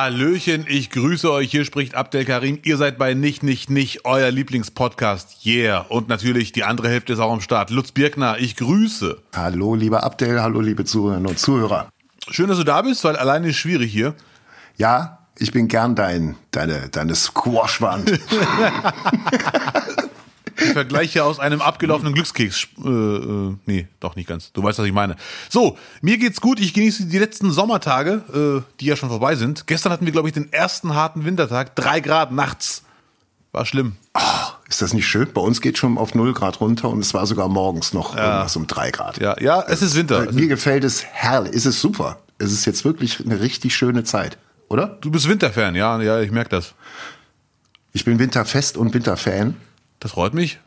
Hallöchen, ich grüße euch. Hier spricht Abdel Karim. Ihr seid bei Nicht, Nicht, Nicht, euer Lieblingspodcast. Yeah. Und natürlich die andere Hälfte ist auch am Start. Lutz Birkner, ich grüße. Hallo, lieber Abdel. Hallo, liebe Zuhörerinnen und Zuhörer. Schön, dass du da bist, weil alleine ist schwierig hier. Ja, ich bin gern dein, deine, deine Squashwand. Ich vergleiche aus einem abgelaufenen Glückskeks. Äh, äh, nee, doch nicht ganz. Du weißt, was ich meine. So, mir geht's gut. Ich genieße die letzten Sommertage, äh, die ja schon vorbei sind. Gestern hatten wir, glaube ich, den ersten harten Wintertag. Drei Grad nachts. War schlimm. Oh, ist das nicht schön? Bei uns geht schon auf 0 Grad runter und es war sogar morgens noch ja. irgendwas um 3 Grad. Ja, ja, es ist Winter. Mir gefällt es herrlich. Es ist super. Es ist jetzt wirklich eine richtig schöne Zeit, oder? Du bist Winterfan, ja, ja, ich merke das. Ich bin Winterfest und Winterfan. Das freut mich.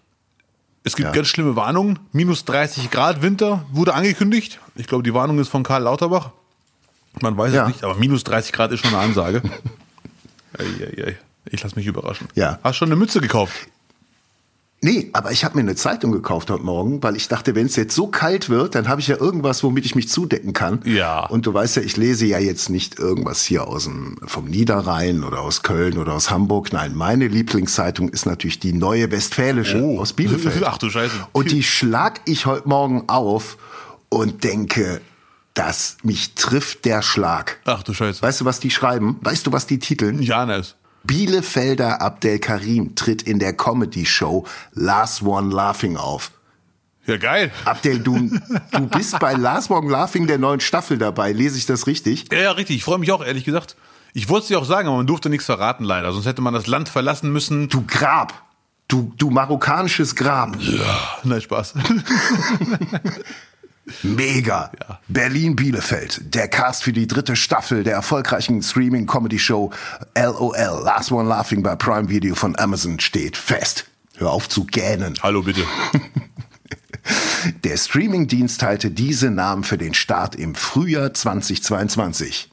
Es gibt ja. ganz schlimme Warnungen. Minus 30 Grad Winter wurde angekündigt. Ich glaube, die Warnung ist von Karl Lauterbach. Man weiß ja. es nicht, aber minus 30 Grad ist schon eine Ansage. ich lasse mich überraschen. Ja. Hast schon eine Mütze gekauft? Nee, aber ich habe mir eine Zeitung gekauft heute Morgen, weil ich dachte, wenn es jetzt so kalt wird, dann habe ich ja irgendwas, womit ich mich zudecken kann. Ja. Und du weißt ja, ich lese ja jetzt nicht irgendwas hier aus dem vom Niederrhein oder aus Köln oder aus Hamburg. Nein, meine Lieblingszeitung ist natürlich die Neue Westfälische oh. aus Bielefeld. Ach du Scheiße. Und die schlag ich heute Morgen auf und denke, dass mich trifft der Schlag. Ach du Scheiße. Weißt du, was die schreiben? Weißt du, was die titeln? Janes. Bielefelder Abdel Karim tritt in der Comedy-Show Last One Laughing auf. Ja, geil. Abdel, du, du bist bei Last One Laughing der neuen Staffel dabei. Lese ich das richtig? Ja, ja, richtig. Ich freue mich auch, ehrlich gesagt. Ich wollte es dir auch sagen, aber man durfte nichts verraten, leider. Sonst hätte man das Land verlassen müssen. Du Grab. Du, du marokkanisches Grab. Ja, nein, Spaß. Mega. Ja. Berlin-Bielefeld. Der Cast für die dritte Staffel der erfolgreichen Streaming-Comedy-Show LOL, Last One Laughing bei Prime Video von Amazon steht fest. Hör auf zu gähnen. Hallo bitte. Der Streaming-Dienst teilte diese Namen für den Start im Frühjahr 2022.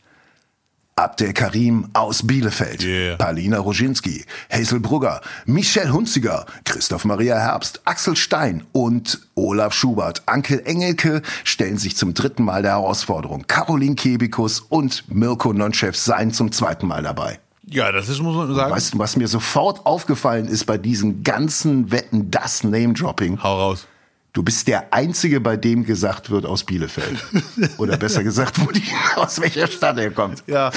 Abdel Karim aus Bielefeld, yeah. Palina Roginski, Hazel Brugger, Michelle Hunziger, Christoph Maria Herbst, Axel Stein und Olaf Schubert. Ankel Engelke stellen sich zum dritten Mal der Herausforderung. Caroline Kebikus und Mirko Nonchev seien zum zweiten Mal dabei. Ja, das ist, muss man sagen. Weißt du, was mir sofort aufgefallen ist bei diesen ganzen Wetten, das Name-Dropping? Hau raus. Du bist der Einzige, bei dem gesagt wird aus Bielefeld. Oder besser gesagt, wo die, aus welcher Stadt er kommt. Ja.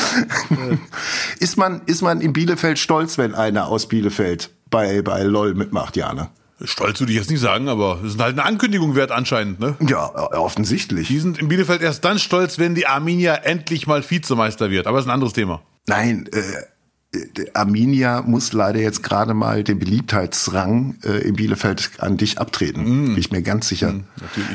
ist, man, ist man in Bielefeld stolz, wenn einer aus Bielefeld bei, bei LOL mitmacht, Jana? Stolz würde ich jetzt nicht sagen, aber es ist halt eine Ankündigung wert anscheinend, ne? Ja, offensichtlich. Die sind in Bielefeld erst dann stolz, wenn die Arminia endlich mal Vizemeister wird. Aber das ist ein anderes Thema. Nein, äh, Arminia muss leider jetzt gerade mal den Beliebtheitsrang äh, in Bielefeld an dich abtreten. Mm. Bin ich mir ganz sicher. Mm,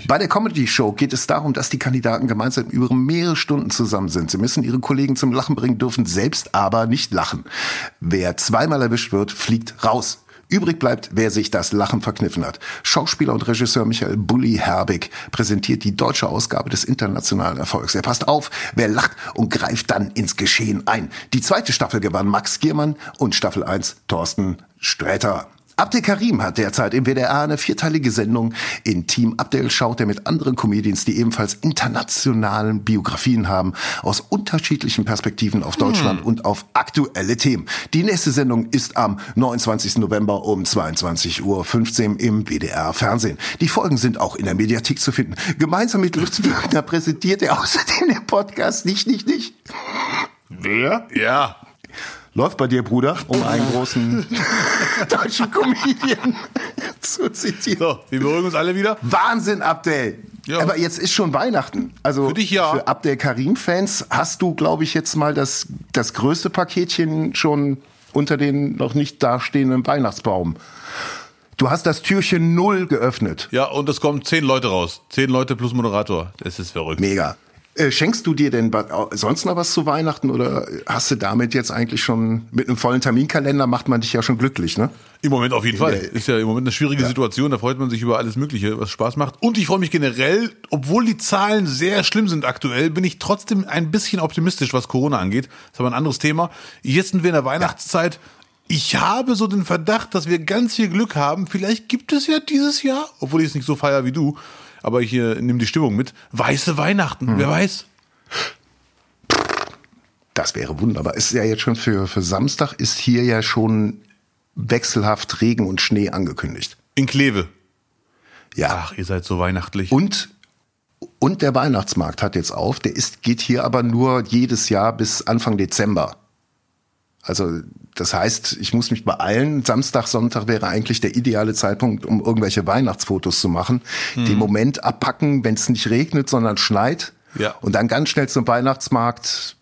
Bei der Comedy Show geht es darum, dass die Kandidaten gemeinsam über mehrere Stunden zusammen sind. Sie müssen ihre Kollegen zum Lachen bringen, dürfen selbst aber nicht lachen. Wer zweimal erwischt wird, fliegt raus. Übrig bleibt, wer sich das Lachen verkniffen hat. Schauspieler und Regisseur Michael Bulli Herbig präsentiert die deutsche Ausgabe des internationalen Erfolgs. Er passt auf, wer lacht und greift dann ins Geschehen ein. Die zweite Staffel gewann Max Giermann und Staffel 1 Thorsten Sträter. Abdel Karim hat derzeit im WDR eine vierteilige Sendung. In Team Abdel schaut er mit anderen Comedians, die ebenfalls internationalen Biografien haben, aus unterschiedlichen Perspektiven auf Deutschland hm. und auf aktuelle Themen. Die nächste Sendung ist am 29. November um 22.15 Uhr im WDR Fernsehen. Die Folgen sind auch in der Mediathek zu finden. Gemeinsam mit Lutz Birkner präsentiert er außerdem den Podcast nicht, nicht, nicht. Wer? Ja. Läuft bei dir, Bruder, um einen großen deutschen Comedian zu zitieren. So, wir beruhigen uns alle wieder. Wahnsinn, Abdel. Ja. Aber jetzt ist schon Weihnachten. Also für, dich, ja. für Abdel Karim-Fans hast du, glaube ich, jetzt mal das, das größte Paketchen schon unter den noch nicht dastehenden Weihnachtsbaum. Du hast das Türchen null geöffnet. Ja, und es kommen zehn Leute raus. Zehn Leute plus Moderator. Das ist verrückt. Mega. Äh, schenkst du dir denn sonst noch was zu Weihnachten oder hast du damit jetzt eigentlich schon mit einem vollen Terminkalender macht man dich ja schon glücklich, ne? Im Moment auf jeden Fall. Ist ja im Moment eine schwierige ja. Situation, da freut man sich über alles Mögliche, was Spaß macht. Und ich freue mich generell, obwohl die Zahlen sehr schlimm sind aktuell, bin ich trotzdem ein bisschen optimistisch, was Corona angeht. Das ist aber ein anderes Thema. Jetzt sind wir in der Weihnachtszeit. Ich habe so den Verdacht, dass wir ganz viel Glück haben. Vielleicht gibt es ja dieses Jahr, obwohl ich es nicht so feier wie du, aber ich äh, nehme die Stimmung mit. Weiße Weihnachten, hm. wer weiß. Das wäre wunderbar. Ist ja jetzt schon für, für Samstag ist hier ja schon wechselhaft Regen und Schnee angekündigt. In Kleve. Ja. Ach, ihr seid so weihnachtlich. Und, und der Weihnachtsmarkt hat jetzt auf. Der ist, geht hier aber nur jedes Jahr bis Anfang Dezember. Also das heißt, ich muss mich beeilen. Samstag, Sonntag wäre eigentlich der ideale Zeitpunkt, um irgendwelche Weihnachtsfotos zu machen. Hm. Den Moment abpacken, wenn es nicht regnet, sondern schneit. Ja. Und dann ganz schnell zum Weihnachtsmarkt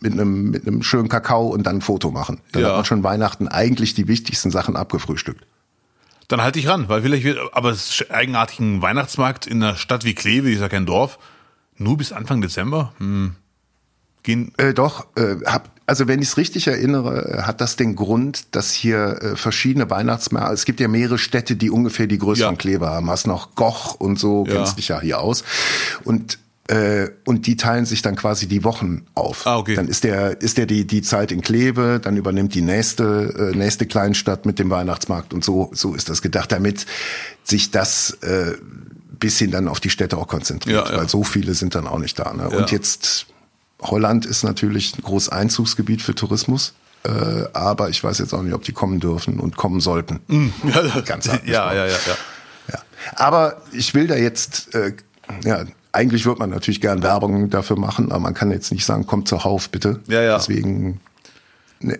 mit einem, mit einem schönen Kakao und dann ein Foto machen. Dann Ja. hat man schon Weihnachten eigentlich die wichtigsten Sachen abgefrühstückt. Dann halte ich ran, weil vielleicht wird, aber es ist eigenartig ein Weihnachtsmarkt in einer Stadt wie Kleve, ist ja kein Dorf, nur bis Anfang Dezember. Hm. Gehen, Äh, doch, äh, hab, also wenn ich es richtig erinnere, äh, hat das den Grund, dass hier äh, verschiedene Weihnachtsmärkte, es gibt ja mehrere Städte, die ungefähr die Größe Ja. von Kleve haben. Hast noch Goch und so, Ja. kennst dich ja hier aus. Und äh, und die teilen sich dann quasi die Wochen auf. Ah, okay. Dann ist der ist der die die Zeit in Kleve, dann übernimmt die nächste äh, nächste Kleinstadt mit dem Weihnachtsmarkt und so so ist das gedacht, damit sich das äh, bisschen dann auf die Städte auch konzentriert, Ja, ja. weil so viele sind dann auch nicht da. Ne? Ja. Und jetzt Holland ist natürlich ein großes Einzugsgebiet für Tourismus. Äh, aber ich weiß jetzt auch nicht, ob die kommen dürfen und kommen sollten. ja, Ganz hart ja, ja, ja, ja. Ja. Aber ich will da jetzt, äh, ja, eigentlich wird man natürlich gern Werbung dafür machen, aber man kann jetzt nicht sagen, kommt zur Hauf bitte. Ja, ja. Deswegen, ne.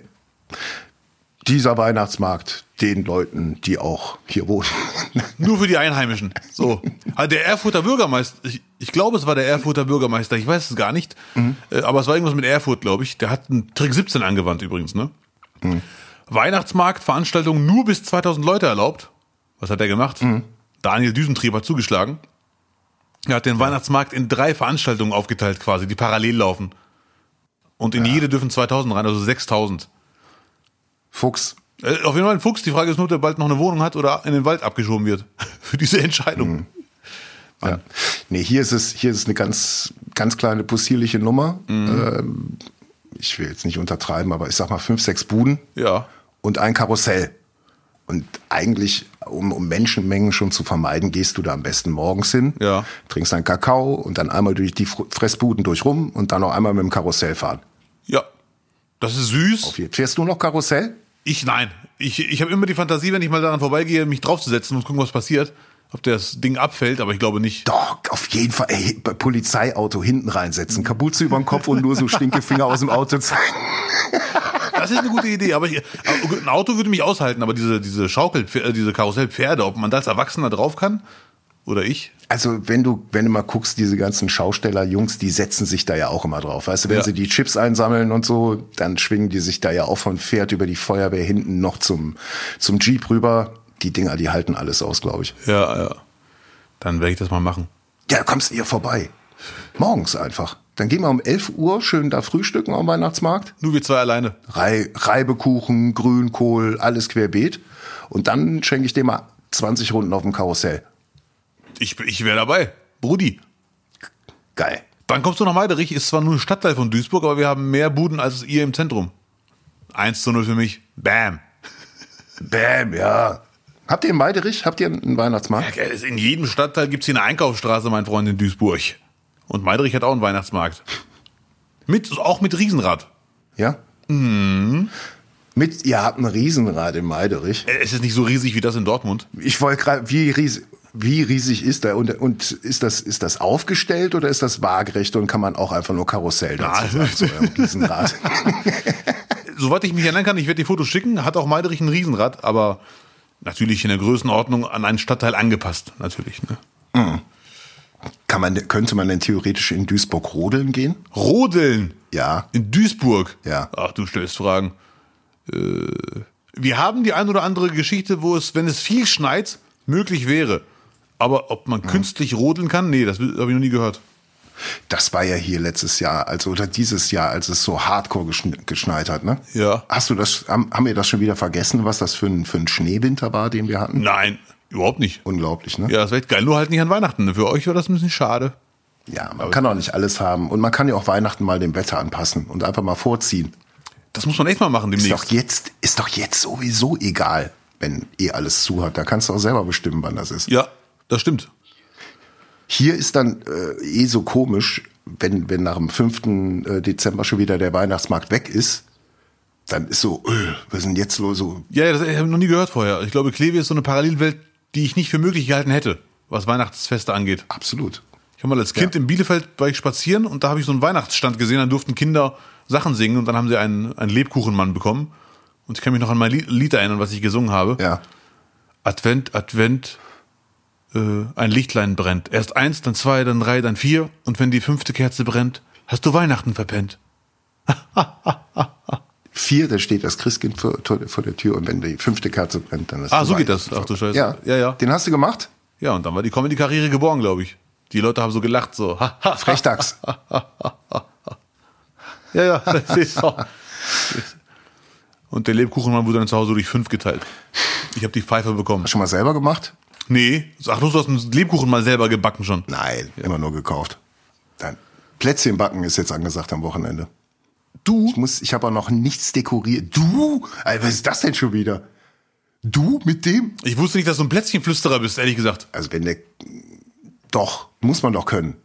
Dieser Weihnachtsmarkt den Leuten, die auch hier wohnen. Nur für die Einheimischen. So. Also der Erfurter Bürgermeister, ich, ich glaube, es war der Erfurter Bürgermeister, ich weiß es gar nicht, äh, aber es war irgendwas mit Erfurt, glaube ich. Der hat einen Trick 17 angewandt übrigens, ne? Weihnachtsmarkt, Veranstaltungen nur bis 2000 Leute erlaubt. Was hat er gemacht? Daniel Düsentrieb hat zugeschlagen. Er hat den Weihnachtsmarkt in drei Veranstaltungen aufgeteilt quasi, die parallel laufen. Und in jede dürfen 2000 rein, also 6000. Fuchs. Äh, Auf jeden Fall ein Fuchs. Die Frage ist nur, ob der bald noch eine Wohnung hat oder in den Wald abgeschoben wird. Für diese Entscheidung. Ja. Nee, hier ist es, hier ist es eine ganz, ganz kleine possierliche Nummer. Ähm, ich will jetzt nicht untertreiben, aber ich sag mal fünf, sechs Buden Ja. und ein Karussell. Und eigentlich, um, um Menschenmengen schon zu vermeiden, gehst du da am besten morgens hin, Ja. trinkst einen Kakao und dann einmal durch die Fr- Fressbuden durch rum und dann noch einmal mit dem Karussell fahren. Das ist süß. Auf jeden- Fährst du noch Karussell? Ich nein. Ich, ich habe immer die Fantasie, wenn ich mal daran vorbeigehe, mich draufzusetzen und gucken, was passiert. Ob das Ding abfällt, aber ich glaube nicht. Doch, auf jeden Fall. Ey, bei Polizeiauto hinten reinsetzen, Kapuze über den Kopf und nur so Stinkefinger aus dem Auto zeigen. Das ist eine gute Idee, aber ich, ein Auto würde mich aushalten, aber diese, diese Schaukel, äh, diese Karussellpferde, ob man da als Erwachsener drauf kann oder ich. Also wenn du, wenn du mal guckst, diese ganzen Schausteller-Jungs, die setzen sich da ja auch immer drauf. Weißt du, wenn Ja. sie die Chips einsammeln und so, dann schwingen die sich da ja auch von Pferd über die Feuerwehr hinten noch zum, zum Jeep rüber. Die Dinger, die halten alles aus, glaube ich. Ja, ja. Dann werde ich das mal machen. Ja, kommst ihr vorbei. Morgens einfach. Dann gehen wir um 11 Uhr schön da frühstücken am Weihnachtsmarkt. Nur wir zwei alleine. Rei Reibekuchen, Grünkohl, alles querbeet. Und dann schenke ich dir mal 20 Runden auf dem Karussell. Ich, ich wäre dabei. Brudi. Geil. Dann kommst du nach Meiderich, ist zwar nur ein Stadtteil von Duisburg, aber wir haben mehr Buden als ihr im Zentrum. 1 zu 0 für mich. Bam. Bäm, ja. Habt ihr in Meiderich, habt ihr einen Weihnachtsmarkt? In jedem Stadtteil gibt's hier eine Einkaufsstraße, mein Freund, in Duisburg. Und Meiderich hat auch einen Weihnachtsmarkt. Mit, auch mit Riesenrad. Ja? Mit, ihr habt ein Riesenrad in Meiderich. Äh, Es ist nicht so riesig wie das in Dortmund. Ich wollte gerade, wie riesig, wie riesig ist der? Und, und ist das, ist das aufgestellt oder ist das waagerecht und kann man auch einfach nur Karussell dazu Ja. sagen, zu Riesenrad? Soweit ich mich erinnern kann, ich werde die Fotos schicken, hat auch Meiderich ein Riesenrad, aber natürlich in der Größenordnung an einen Stadtteil angepasst, natürlich. Ne? Kann man, könnte man denn theoretisch in Duisburg rodeln gehen? Rodeln Ja. in Duisburg. Ja. Ach, du stellst Fragen. Äh, wir haben die ein oder andere Geschichte, wo es, wenn es viel schneit, möglich wäre. Aber ob man künstlich rodeln kann, nee, das habe ich noch nie gehört. Das war ja hier letztes Jahr, also oder dieses Jahr, als es so hardcore geschn geschneit hat, ne? Ja. Hast du das, haben, haben wir das schon wieder vergessen, was das für ein, für ein Schneewinter war, den wir hatten? Nein, überhaupt nicht. Unglaublich, ne? Ja, das wäre echt geil. Nur halt nicht an Weihnachten. Für euch war das ein bisschen schade. Ja, man kann auch nicht alles haben. Und man kann ja auch Weihnachten mal dem Wetter anpassen und einfach mal vorziehen. Das muss man echt mal machen Ist doch demnächst. jetzt, ist doch jetzt sowieso egal, wenn eh alles zu hat. Da kannst du auch selber bestimmen, wann das ist. Ja, das stimmt. Hier ist dann äh, eh so komisch, wenn, wenn nach dem 5. äh, Dezember schon wieder der Weihnachtsmarkt weg ist, dann ist so, äh, was ist denn jetzt los? So, Ja, ja, das habe ich noch nie gehört vorher. Ich glaube, Kleve ist so eine Parallelwelt, die ich nicht für möglich gehalten hätte, was Weihnachtsfeste angeht. absolut. Ich habe mal als Kind in Bielefeld ich spazieren und da habe ich so einen Weihnachtsstand gesehen, dann durften Kinder Sachen singen und dann haben sie einen, einen Lebkuchenmann bekommen. Und ich kann mich noch an mein Lied- erinnern, was ich gesungen habe. Ja. Advent, Advent, ein Lichtlein brennt. Erst eins, dann zwei, dann drei, dann vier. Und wenn die fünfte Kerze brennt, hast du Weihnachten verpennt. Vier, da steht das Christkind vor, vor der Tür und wenn die fünfte Kerze brennt, dann ist Ah, so geht das. Ach du. Scheiße. Ja. Ja, ja. Den hast du gemacht? Ja, und dann war die Comedy-Karriere geboren, glaube ich. Die Leute haben so gelacht, so. ha, ha, Frechdachs. Ja, ja, das ist so. Und der Lebkuchenmann wurde dann zu Hause durch fünf geteilt. Ich habe die Pfeife bekommen. Schon mal selber gemacht? Nee, ach, du hast einen Lebkuchen mal selber gebacken schon. Nein, immer nur gekauft. Dann Plätzchen backen ist jetzt angesagt am Wochenende. Du? Ich muss, ich habe auch noch nichts dekoriert. Du? Alter, was ist das denn schon wieder? Du mit dem? Ich wusste nicht, dass du ein Plätzchenflüsterer bist, ehrlich gesagt. Also wenn der, doch, muss man doch können.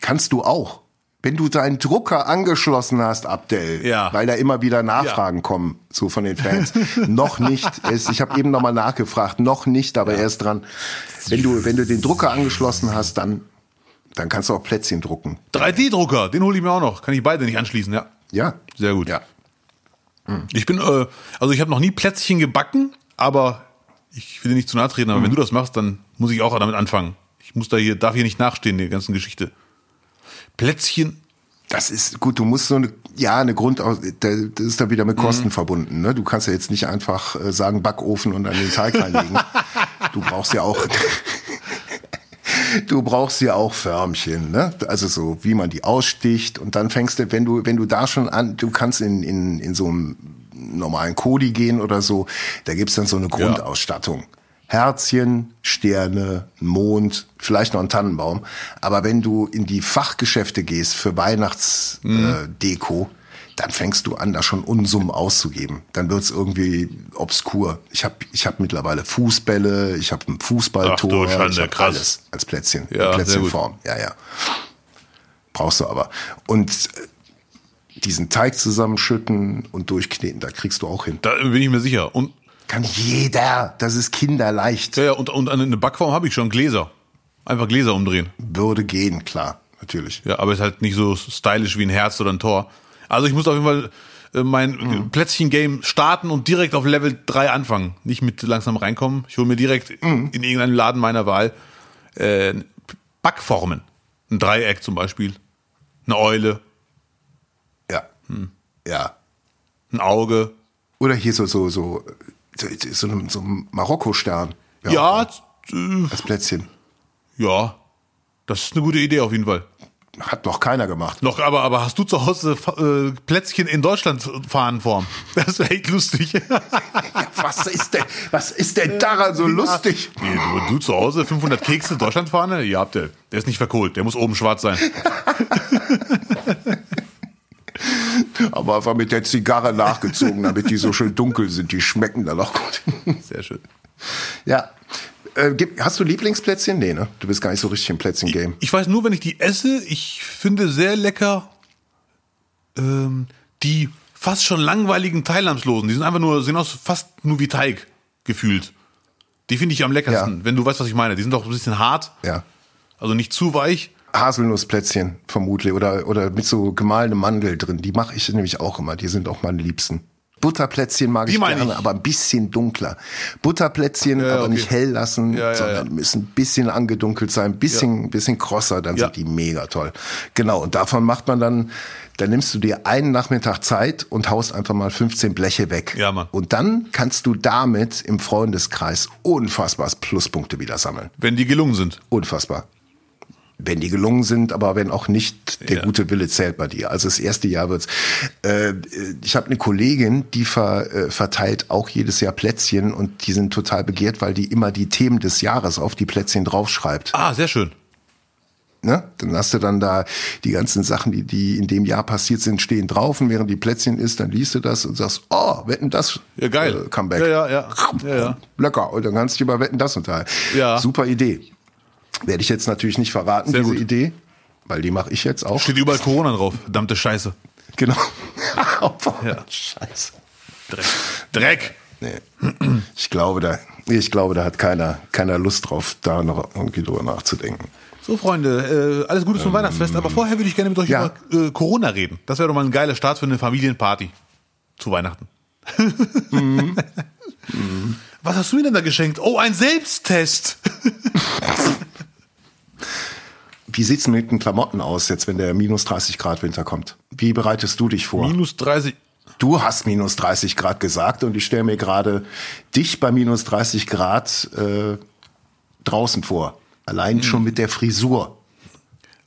Kannst du auch. Wenn du deinen Drucker angeschlossen hast, Abdel, Ja. weil da immer wieder Nachfragen kommen, so von den Fans. noch nicht. Es, ich habe eben nochmal nachgefragt, noch nicht, aber er ist dran. Wenn du, wenn du den Drucker angeschlossen hast, dann, dann kannst du auch Plätzchen drucken. 3D-Drucker, den hole ich mir auch noch. Kann ich beide nicht anschließen, ja. Ja. Sehr gut. Ja. Ich bin, äh, also ich habe noch nie Plätzchen gebacken, aber ich will dir nicht zu nahe treten, aber wenn du das machst, dann muss ich auch damit anfangen. Ich muss da hier, darf hier nicht nachstehen, der ganzen Geschichte. Plätzchen, Das ist gut, du musst so eine, ja, eine Grund, das ist dann wieder mit Kosten verbunden. Ne? Du kannst ja jetzt nicht einfach äh, sagen Backofen und dann den Teig reinlegen. du brauchst ja auch, du brauchst ja auch Förmchen, ne? Also so, wie man die aussticht und dann fängst du, wenn du, wenn du da schon an, du kannst in, in, in so einem normalen Kodi gehen oder so, da gibt's dann so eine Grundausstattung. Herzchen, Sterne, Mond, vielleicht noch ein Tannenbaum. Aber wenn du in die Fachgeschäfte gehst für Weihnachtsdeko, äh, Deko, dann fängst du an, da schon Unsummen auszugeben. Dann wird's irgendwie obskur. Ich habe ich hab mittlerweile Fußbälle, ich habe ein Fußballtor, Ach ich habe krass. alles als Plätzchen, Ja. Plätzchenform. Ja, ja. Brauchst du aber. Und äh, diesen Teig zusammenschütten und durchkneten, da kriegst du auch hin. da bin ich mir sicher. Und, Kann jeder. Das ist kinderleicht. ja, ja, und, und eine Backform habe ich schon, Gläser. Einfach Gläser umdrehen. Würde gehen, klar, natürlich. Ja, aber ist halt nicht so stylisch wie ein Herz oder ein Tor. Also ich muss auf jeden Fall äh, mein Plätzchen-Game starten und direkt auf Level 3 anfangen. Nicht mit langsam reinkommen. Ich hole mir direkt in irgendeinem Laden meiner Wahl äh, Backformen. Ein Dreieck zum Beispiel. Eine Eule. Ja. Hm. Ja. Ein Auge. Oder hier so, so, so, so, so, ein- so ein Marokko-Stern. Ja, äh, Als Plätzchen. ja. Das ist eine gute Idee auf jeden Fall. Hat noch keiner gemacht. Noch, aber, aber hast du zu Hause äh, Plätzchen in Deutschland Fahnenform? Das wäre echt lustig. Was ist denn, was ist denn daran so lustig? Nee, du, du zu Hause 500 Kekse Deutschlandfahne? Ja, habt ihr. Der ist nicht verkohlt. Der muss oben schwarz sein. Aber einfach mit der Zigarre nachgezogen, damit die so schön dunkel sind. Die schmecken dann auch gut. Sehr schön. Ja. Äh, hast du Lieblingsplätzchen? Nee, ne? Du bist gar nicht so richtig im Plätzchen-Game. Ich weiß nur, wenn ich die esse, ich finde sehr lecker ähm, die fast schon langweiligen Teilnahmslosen. Die sind einfach nur, sehen aus fast nur wie Teig gefühlt. Die finde ich am leckersten, Ja. wenn du weißt, was ich meine. Die sind auch ein bisschen hart, Ja. also nicht zu weich. Haselnussplätzchen vermutlich oder, oder mit so gemahlenem Mandel drin. Die mache ich nämlich auch immer. Die sind auch meine Liebsten. Butterplätzchen mag ich gerne, ich. aber ein bisschen dunkler. Butterplätzchen Ja, aber okay. nicht hell lassen, Ja, ja, sondern müssen ein bisschen angedunkelt sein, ein bisschen, bisschen krosser, dann sind die mega toll. Genau, und davon macht man dann, dann nimmst du dir einen Nachmittag Zeit und haust einfach mal 15 Bleche weg. Ja, Mann. Und dann kannst du damit im Freundeskreis unfassbar Pluspunkte wieder sammeln. Wenn die gelungen sind. Unfassbar. Wenn die gelungen sind, aber wenn auch nicht, der Ja. gute Wille zählt bei dir. Also das erste Jahr wird's. Äh, ich habe eine Kollegin, die ver, äh, verteilt auch jedes Jahr Plätzchen und die sind total begehrt, weil die immer die Themen des Jahres auf die Plätzchen draufschreibt. Ah, sehr schön. Ne? Dann hast du dann da die ganzen Sachen, die, die in dem Jahr passiert sind, stehen drauf und während die Plätzchen ist, dann liest du das und sagst, oh, wetten das Ja, geil. äh, Comeback. Ja, ja, ja. Ja, ja. Lecker. Und dann kannst du über wetten das unterhalten. Ja. Super Idee. Werde ich jetzt natürlich nicht verraten, Sehr diese gut. Idee, weil die mache ich jetzt auch. Steht überall Corona drauf. Verdammte Scheiße. Genau. Ja. Scheiße. Dreck. Dreck. Nee. Ich glaube, da, ich glaube, da hat keiner, keiner Lust drauf, da noch irgendwie drüber nachzudenken. So, Freunde, äh, alles Gute zum Weihnachtsfest. Aber vorher würde ich gerne mit euch Ja. über äh, Corona reden. Das wäre doch mal ein geiler Start für eine Familienparty. Zu Weihnachten. Was hast du mir denn da geschenkt? Oh, ein Selbsttest. Wie sieht's mit den Klamotten aus, jetzt, wenn der minus 30 Grad Winter kommt? Wie bereitest du dich vor? Minus 30. Du hast minus 30 Grad gesagt und ich stelle mir gerade dich bei minus 30 Grad äh, draußen vor. Allein schon mit der Frisur.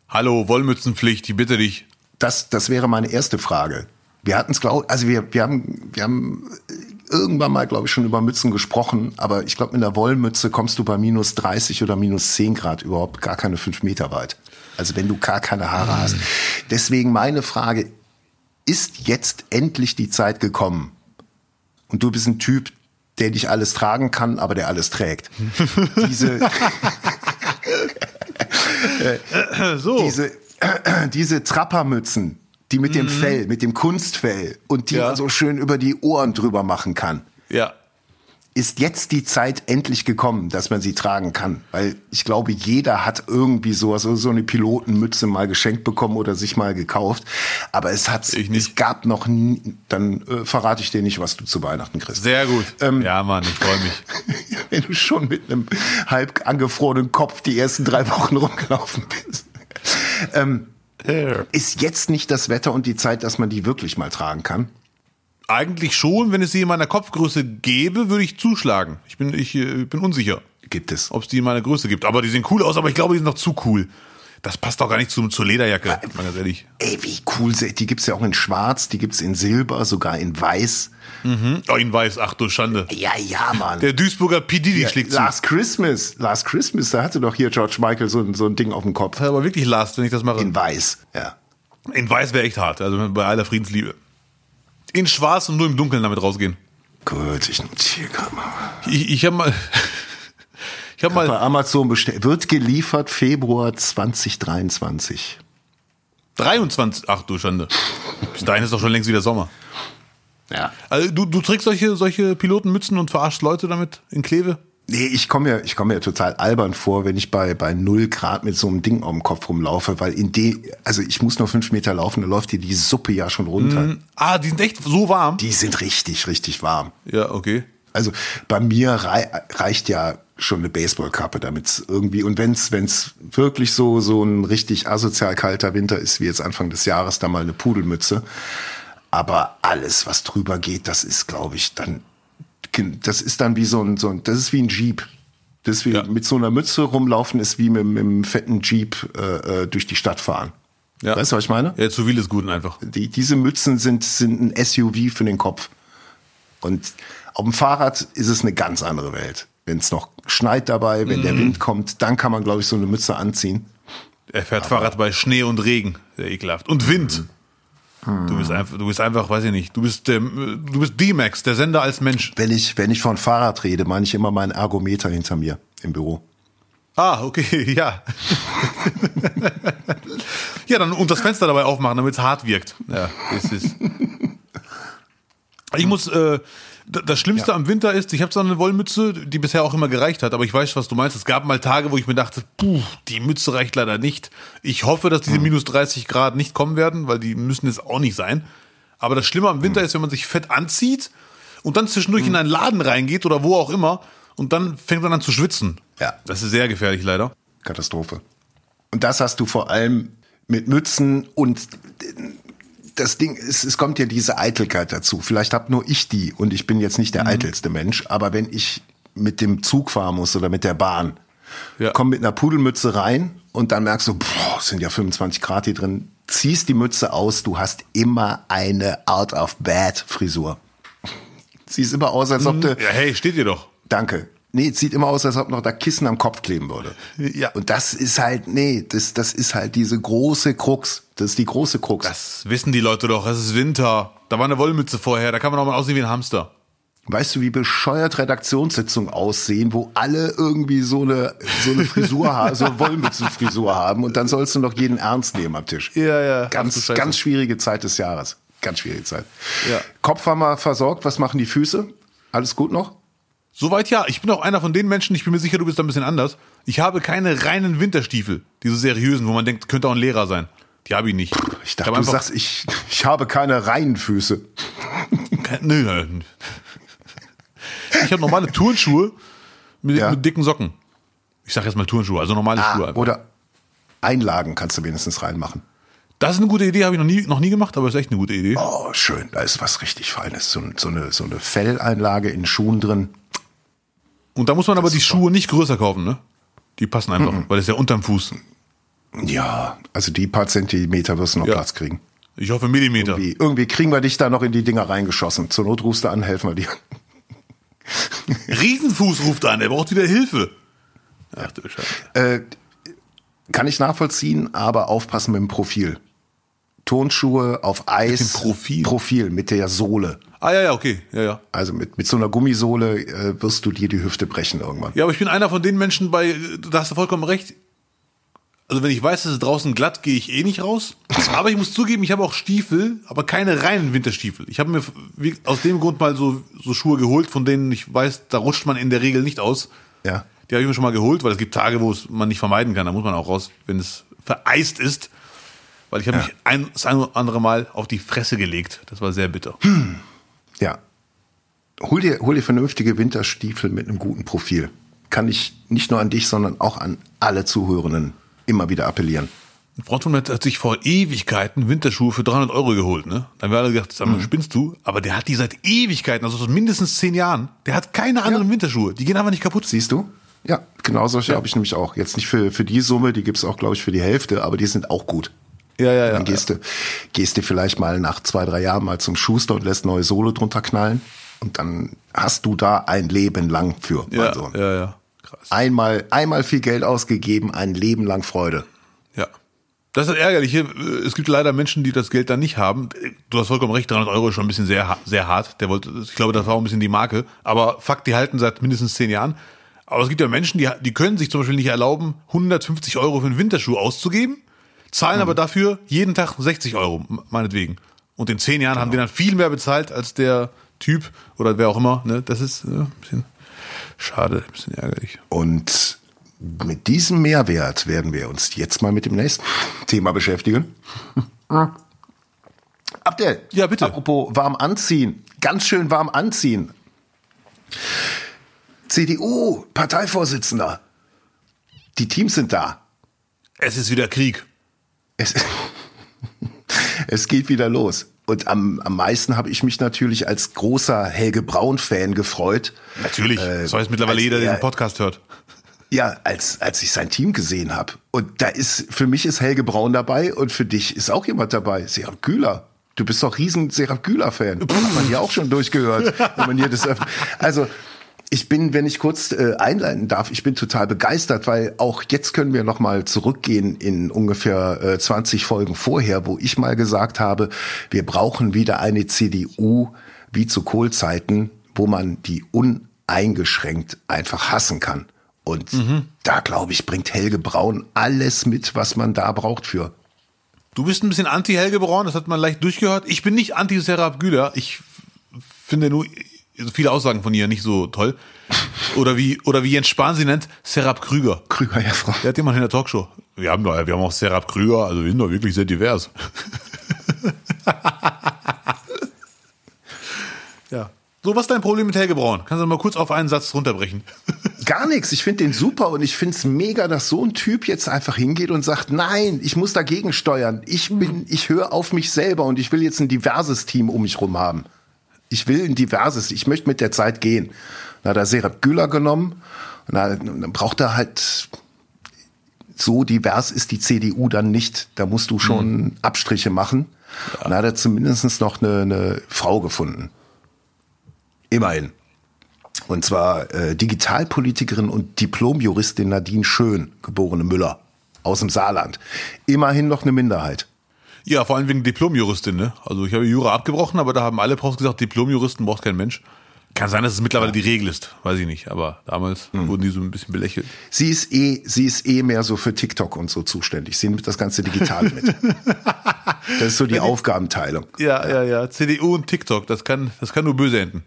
Hallo, Wollmützenpflicht, ich bitte dich. Das, das wäre meine erste Frage. Wir hatten es, glaube also wir, wir haben, wir haben irgendwann mal, glaube ich, schon über Mützen gesprochen, aber ich glaube, mit einer Wollmütze kommst du bei minus 30 oder minus 10 Grad überhaupt gar keine fünf Meter weit. Also wenn du gar keine Haare hast. Deswegen meine Frage, ist jetzt endlich die Zeit gekommen? Und du bist ein Typ, der nicht alles tragen kann, aber der alles trägt. Diese, So. diese, diese Trappermützen, die mit dem Fell, mit dem Kunstfell und die Ja. man so schön über die Ohren drüber machen kann. Ja. Ist jetzt die Zeit endlich gekommen, dass man sie tragen kann? Weil ich glaube, jeder hat irgendwie sowas, so so eine Pilotenmütze mal geschenkt bekommen oder sich mal gekauft. Aber es hat, es gab noch nie, dann äh, verrate ich dir nicht, was du zu Weihnachten kriegst. Sehr gut. Ähm, ja, Mann, ich freue mich. Wenn du schon mit einem halb angefrorenen Kopf die ersten drei Wochen rumgelaufen bist. ähm, ist jetzt nicht das Wetter und die Zeit, dass man die wirklich mal tragen kann? Eigentlich schon, wenn es sie in meiner Kopfgröße gäbe, würde ich zuschlagen. Ich bin, ich äh, bin unsicher, Gibt es. ob es die in meiner Größe gibt. Aber die sehen cool aus, aber ich glaube, die sind noch zu cool. Das passt doch gar nicht zum, zur Lederjacke, mal ganz ehrlich. Ey, wie cool. Die gibt's ja auch in schwarz, die gibt's in silber, sogar in weiß. Oh, ihn weiß, ach du Schande. Ja, ja, Mann. Der Duisburger P. Diddy schlägt zu. Last Christmas, Last Christmas, da hatte doch hier George Michael so, ein- so ein Ding auf dem Kopf. Aber wirklich last, wenn ich das mache. In weiß, ja. In weiß wäre echt hart, also bei aller Friedensliebe. In schwarz und nur im Dunkeln damit rausgehen. Gut, ich notiere gerade mal. Ich, ich habe mal... Ich habe mal... Bei Amazon bestellt. Wird geliefert Februar 2023. 23. Ach du Schande. Bis dahin ist doch schon längst wieder Sommer. Ja. Also du, du trägst solche, solche Pilotenmützen und verarschst Leute damit in Kleve? Nee, ich komme mir, ich komme mir total albern vor, wenn ich bei, bei null Grad mit so einem Ding auf dem Kopf rumlaufe, weil in de, also ich muss nur fünf Meter laufen, da läuft dir die Suppe ja schon runter. Ah, die sind echt so warm. Die sind richtig, richtig warm. Ja, okay. Also bei mir rei reicht ja schon eine Baseballkappe, damit irgendwie und wenn's wenn's wirklich so so ein richtig asozial kalter Winter ist wie jetzt Anfang des Jahres, dann mal eine Pudelmütze. Aber alles, was drüber geht, das ist, glaube ich, dann das ist dann wie so ein, so ein das ist wie ein Jeep. Das wie Ja. mit so einer Mütze rumlaufen ist wie mit, mit einem fetten Jeep äh, äh, durch die Stadt fahren. Ja. Weißt du, was ich meine? Ja, zu viel ist gut einfach. Die, diese Mützen sind, sind ein SUV für den Kopf. Und auf dem Fahrrad ist es eine ganz andere Welt. Wenn es noch schneit dabei, wenn Mhm. der Wind kommt, dann kann man, glaube ich, so eine Mütze anziehen. Er fährt Fahrrad bei Schnee und Regen. Sehr ekelhaft. Und Wind. Du bist einfach, du bist einfach, weiß ich nicht, du bist, ähm, du bist D-Max, der Sender als Mensch. Wenn ich, wenn ich von Fahrrad rede, meine ich immer meinen Ergometer hinter mir im Büro. Ah, okay, ja. ja, dann und das Fenster dabei aufmachen, damit es hart wirkt. Ja, das ist. Ich muss, äh, das Schlimmste am Winter ist, ich habe so eine Wollmütze, die bisher auch immer gereicht hat, aber ich weiß, was du meinst. Es gab mal Tage, wo ich mir dachte, puh, die Mütze reicht leider nicht. Ich hoffe, dass diese minus 30 Grad nicht kommen werden, weil die müssen es auch nicht sein. Aber das Schlimme am Winter ist, wenn man sich fett anzieht und dann zwischendurch in einen Laden reingeht oder wo auch immer und dann fängt man an zu schwitzen. Ja. Das ist sehr gefährlich leider. Katastrophe. Und das hast du vor allem mit Mützen und das Ding ist, es kommt ja diese Eitelkeit dazu. Vielleicht hab nur ich die und ich bin jetzt nicht der eitelste Mensch, aber wenn ich mit dem Zug fahren muss oder mit der Bahn, Ja. komm mit einer Pudelmütze rein und dann merkst du, boah, es sind ja 25 Grad hier drin, ziehst die Mütze aus, du hast immer eine out of bed Frisur. Siehst immer aus, als ob du, Ja, hey, steht dir doch. danke. Nee, es sieht immer aus, als ob noch da Kissen am Kopf kleben würde. Ja. Und das ist halt, nee, das, das ist halt diese große Krux. Das ist die große Krux. Das wissen die Leute doch. Es ist Winter. Da war eine Wollmütze vorher. Da kann man auch mal aussehen wie ein Hamster. Weißt du, wie bescheuert Redaktionssitzungen aussehen, wo alle irgendwie so eine, so eine Frisur haben, so eine Wollmützenfrisur haben und dann sollst du noch jeden ernst nehmen am Tisch. Ja, ja. Ganz, ganz schwierige Zeit des Jahres. Ganz schwierige Zeit. Ja. Kopf haben wir versorgt. Was machen die Füße? Alles gut noch? Soweit ja. Ich bin auch einer von den Menschen, ich bin mir sicher, du bist da ein bisschen anders. Ich habe keine reinen Winterstiefel, diese seriösen, wo man denkt, könnte auch ein Lehrer sein. Die habe ich nicht. Ich dachte, du sagst, ich, ich habe keine reinen Füße. Nö, nö. Ich habe normale Turnschuhe mit, Ja. mit dicken Socken. Ich sage jetzt mal Turnschuhe, also normale Schuhe. einfach. Ah, Oder Einlagen kannst du wenigstens reinmachen. Das ist eine gute Idee, habe ich noch nie, noch nie gemacht, aber ist echt eine gute Idee. Oh, schön. Da ist was richtig Feines. So, so, eine, so eine Felleinlage in Schuhen drin. Und da muss man aber Das die ist super. Schuhe nicht größer kaufen, ne? Die passen einfach, weil das ist ja unterm Fuß. Ja, also die paar Zentimeter wirst du noch Ja. Platz kriegen. Ich hoffe Millimeter. Irgendwie, irgendwie kriegen wir dich da noch in die Dinger reingeschossen. Zur Not rufst du an, helfen wir dir. Riesenfuß ruft an, er braucht wieder Hilfe. Ach du Scheiße. Äh, kann ich nachvollziehen, aber aufpassen mit dem Profil. Tonschuhe auf Eis. dem Profil? Profil, mit der Sohle. Ah ja, ja, okay. Ja, ja. Also mit, mit so einer Gummisohle äh, wirst du dir die Hüfte brechen irgendwann. Ja, aber ich bin einer von den Menschen bei, da hast du vollkommen recht. Also wenn ich weiß, es ist draußen glatt, gehe ich eh nicht raus. Aber ich muss zugeben, ich habe auch Stiefel, aber keine reinen Winterstiefel. Ich habe mir aus dem Grund mal so, so Schuhe geholt, von denen ich weiß, da rutscht man in der Regel nicht aus. Ja. Die habe ich mir schon mal geholt, weil es gibt Tage, wo es man nicht vermeiden kann. Da muss man auch raus, wenn es vereist ist. Weil ich habe Ja. mich ein, das ein oder andere Mal auf die Fresse gelegt. Das war sehr bitter. Ja. Hol dir, hol dir vernünftige Winterstiefel mit einem guten Profil. Kann ich nicht nur an dich, sondern auch an alle Zuhörenden immer wieder appellieren. Mir hat sich vor Ewigkeiten Winterschuhe für 300 Euro geholt, ne? Dann haben wir alle gedacht, sag mal, spinnst du? Aber der hat die seit Ewigkeiten, also seit mindestens zehn Jahren. Der hat keine anderen Winterschuhe. Die gehen einfach nicht kaputt. Siehst du? Ja, genau solche habe ich nämlich auch. Jetzt nicht für, für die Summe, die gibt's auch, glaube ich, für die Hälfte, aber die sind auch gut. Ja, ja, Dann gehst du, gehst du vielleicht mal nach zwei, drei Jahren mal zum Schuster und lässt neue Sohle drunter knallen. Und dann hast du da ein Leben lang für. Ja, Sohn. ja, ja. Krass. Einmal, einmal viel Geld ausgegeben, ein Leben lang Freude. Ja. Das ist das Ärgerliche. Es gibt leider Menschen, die das Geld dann nicht haben. Du hast vollkommen recht, 300 Euro ist schon ein bisschen sehr, sehr hart. Der wollte, ich glaube, das war auch ein bisschen die Marke. Aber Fakt, die halten seit mindestens zehn Jahren. Aber es gibt ja Menschen, die, die können sich zum Beispiel nicht erlauben, 150 Euro für einen Winterschuh auszugeben, zahlen aber dafür jeden Tag 60 Euro, meinetwegen. Und in zehn Jahren haben die dann viel mehr bezahlt als der Typ oder wer auch immer. Ne? Das ist äh, ein bisschen schade, ein bisschen ärgerlich. Und mit diesem Mehrwert werden wir uns jetzt mal mit dem nächsten Thema beschäftigen. Abdel. Ja, bitte. Apropos warm anziehen. Ganz schön warm anziehen. CDU, Parteivorsitzender. Die Teams sind da. Es ist wieder Krieg. Es, es geht wieder los. Und am, am meisten habe ich mich natürlich als großer Helge Braun-Fan gefreut. Natürlich. Äh, das weiß mittlerweile jeder, der er- den Podcast hört. Ja, als, als ich sein Team gesehen habe. Und da ist, für mich ist Helge Braun dabei und für dich ist auch jemand dabei. Serap Güler. Du bist doch riesen Serap Güler-Fan. Hat man hier auch schon durchgehört. wenn man hier das öffnet. Also, ich bin, wenn ich kurz äh, einleiten darf, ich bin total begeistert, weil auch jetzt können wir noch mal zurückgehen in ungefähr äh, 20 Folgen vorher, wo ich mal gesagt habe, wir brauchen wieder eine CDU wie zu Kohlzeiten, wo man die uneingeschränkt einfach hassen kann. Und da, glaube ich, bringt Helge Braun alles mit, was man da braucht für. Du bist ein bisschen anti-Helge Braun, das hat man leicht durchgehört. Ich bin nicht anti-Serap Güler. Ich finde nur viele Aussagen von ihr nicht so toll. Oder wie, oder wie Jens Spahn sie nennt, Serap Krüger. Krüger, ja, Frau. Der hat jemand in der Talkshow. Wir haben, doch, wir haben auch Serap Krüger, also wir sind doch wirklich sehr divers. ja. So, was ist dein Problem mit Helge Braun? Kannst du mal kurz auf einen Satz runterbrechen? Gar nichts. Ich finde den super und ich finde es mega, dass so ein Typ jetzt einfach hingeht und sagt, nein, ich muss dagegen steuern. Ich bin, ich höre auf mich selber und ich will jetzt ein diverses Team um mich rum haben. Ich will ein diverses, ich möchte mit der Zeit gehen. Hat er Serap Güler genommen und dann, braucht er halt, so divers ist die CDU dann nicht. Da musst du schon Abstriche machen. Und dann hat er zumindest noch eine, eine Frau gefunden. Immerhin. Und zwar äh, Digitalpolitikerin und Diplomjuristin Nadine Schön, geborene Müller, aus dem Saarland. Immerhin noch eine Minderheit. Ja, vor allem wegen Diplomjuristin, ne? Also ich habe Jura abgebrochen, aber da haben alle Profs gesagt, Diplomjuristen braucht kein Mensch. Kann sein, dass es mittlerweile die Regel ist, weiß ich nicht, aber damals Hm. wurden die so ein bisschen belächelt. Sie ist eh, sie ist eh mehr so für TikTok und so zuständig. Sie nimmt das ganze digital mit. Das ist so die Aufgabenteilung. Ja, ja, ja. CDU und TikTok, das kann, das kann nur böse enden.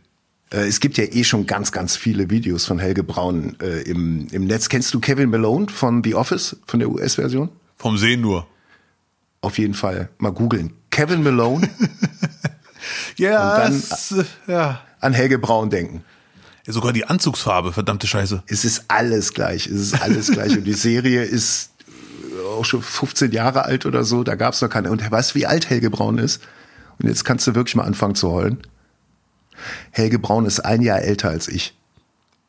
Äh, Es gibt ja eh schon ganz, ganz viele Videos von Helge Braun äh, im, im Netz. Kennst du Kevin Malone von The Office, von der US-Version? Vom Sehen nur. Auf jeden Fall mal googeln. Kevin Malone Ja, Und dann- ja. an Helge Braun denken. Sogar die Anzugsfarbe, verdammte Scheiße. Es ist alles gleich. Es ist alles gleich. Und die Serie ist auch schon 15 Jahre alt oder so. Da gab es noch keine. Und weißt du, wie alt Helge Braun ist? Und jetzt kannst du wirklich mal anfangen zu heulen. Helge Braun ist ein Jahr älter als ich.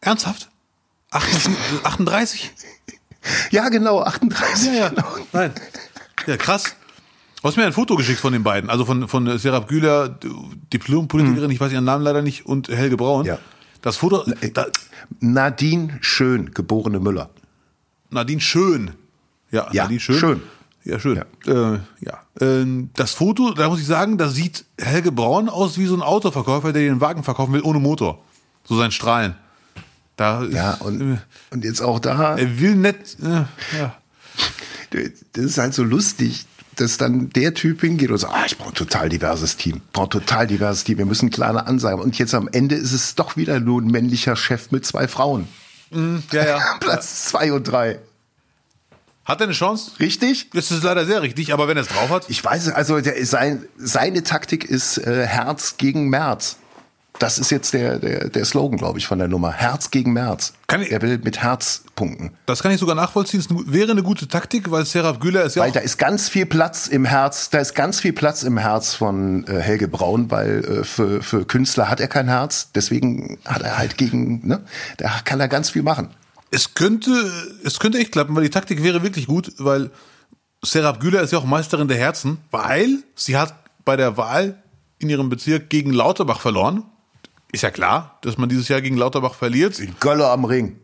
Ernsthaft? 38? 38? Ja, genau, 38. Genau. Nein. Ja, krass. Du hast mir ein Foto geschickt von den beiden, also von, von Serap Güler, Diplompolitikerin, ich weiß ihren Namen leider nicht, und Helge Braun. Ja. Das Foto, da, Nadine Schön, geborene Müller. Nadine Schön. Ja, Ja, Nadine Schön. schön. Ja, schön. Ja. Äh, ja. Ähm, das Foto, da muss ich sagen, da sieht Helge Braun aus wie so ein Autoverkäufer, der den Wagen verkaufen will ohne Motor. So sein Strahlen. Da Ja, ist, und, und jetzt auch da, er will nicht. Äh, ja. das ist halt so lustig, dass dann der Typ hingeht und sagt, ah, ich brauche ein total diverses Team, brauche total diverses Team, wir müssen kleine Ansagen. Und jetzt am Ende ist es doch wieder nur ein männlicher Chef mit zwei Frauen. ja, ja. Platz zwei und drei. Hat er eine Chance? Richtig? Das ist leider sehr richtig, aber wenn er es drauf hat. Ich weiß, also der, sein, seine Taktik ist äh, Herz gegen März. Das ist jetzt der, der, der Slogan, glaube ich, von der Nummer. Herz gegen März. Kann ich- er will mit Herz punkten. Das kann ich sogar nachvollziehen. Es wäre eine gute Taktik, weil Serap Güler ist ja Weil da ist ganz viel Platz im Herz, da ist ganz viel Platz im Herz von äh, Helge Braun, weil äh, für, für Künstler hat er kein Herz, deswegen hat er halt gegen, ne, da kann er ganz viel machen. Es könnte, es könnte echt klappen, weil die Taktik wäre wirklich gut, weil Serap Güler ist ja auch Meisterin der Herzen, weil sie hat bei der Wahl in ihrem Bezirk gegen Lauterbach verloren. Ist ja klar, dass man dieses Jahr gegen Lauterbach verliert. In Göller am Ring.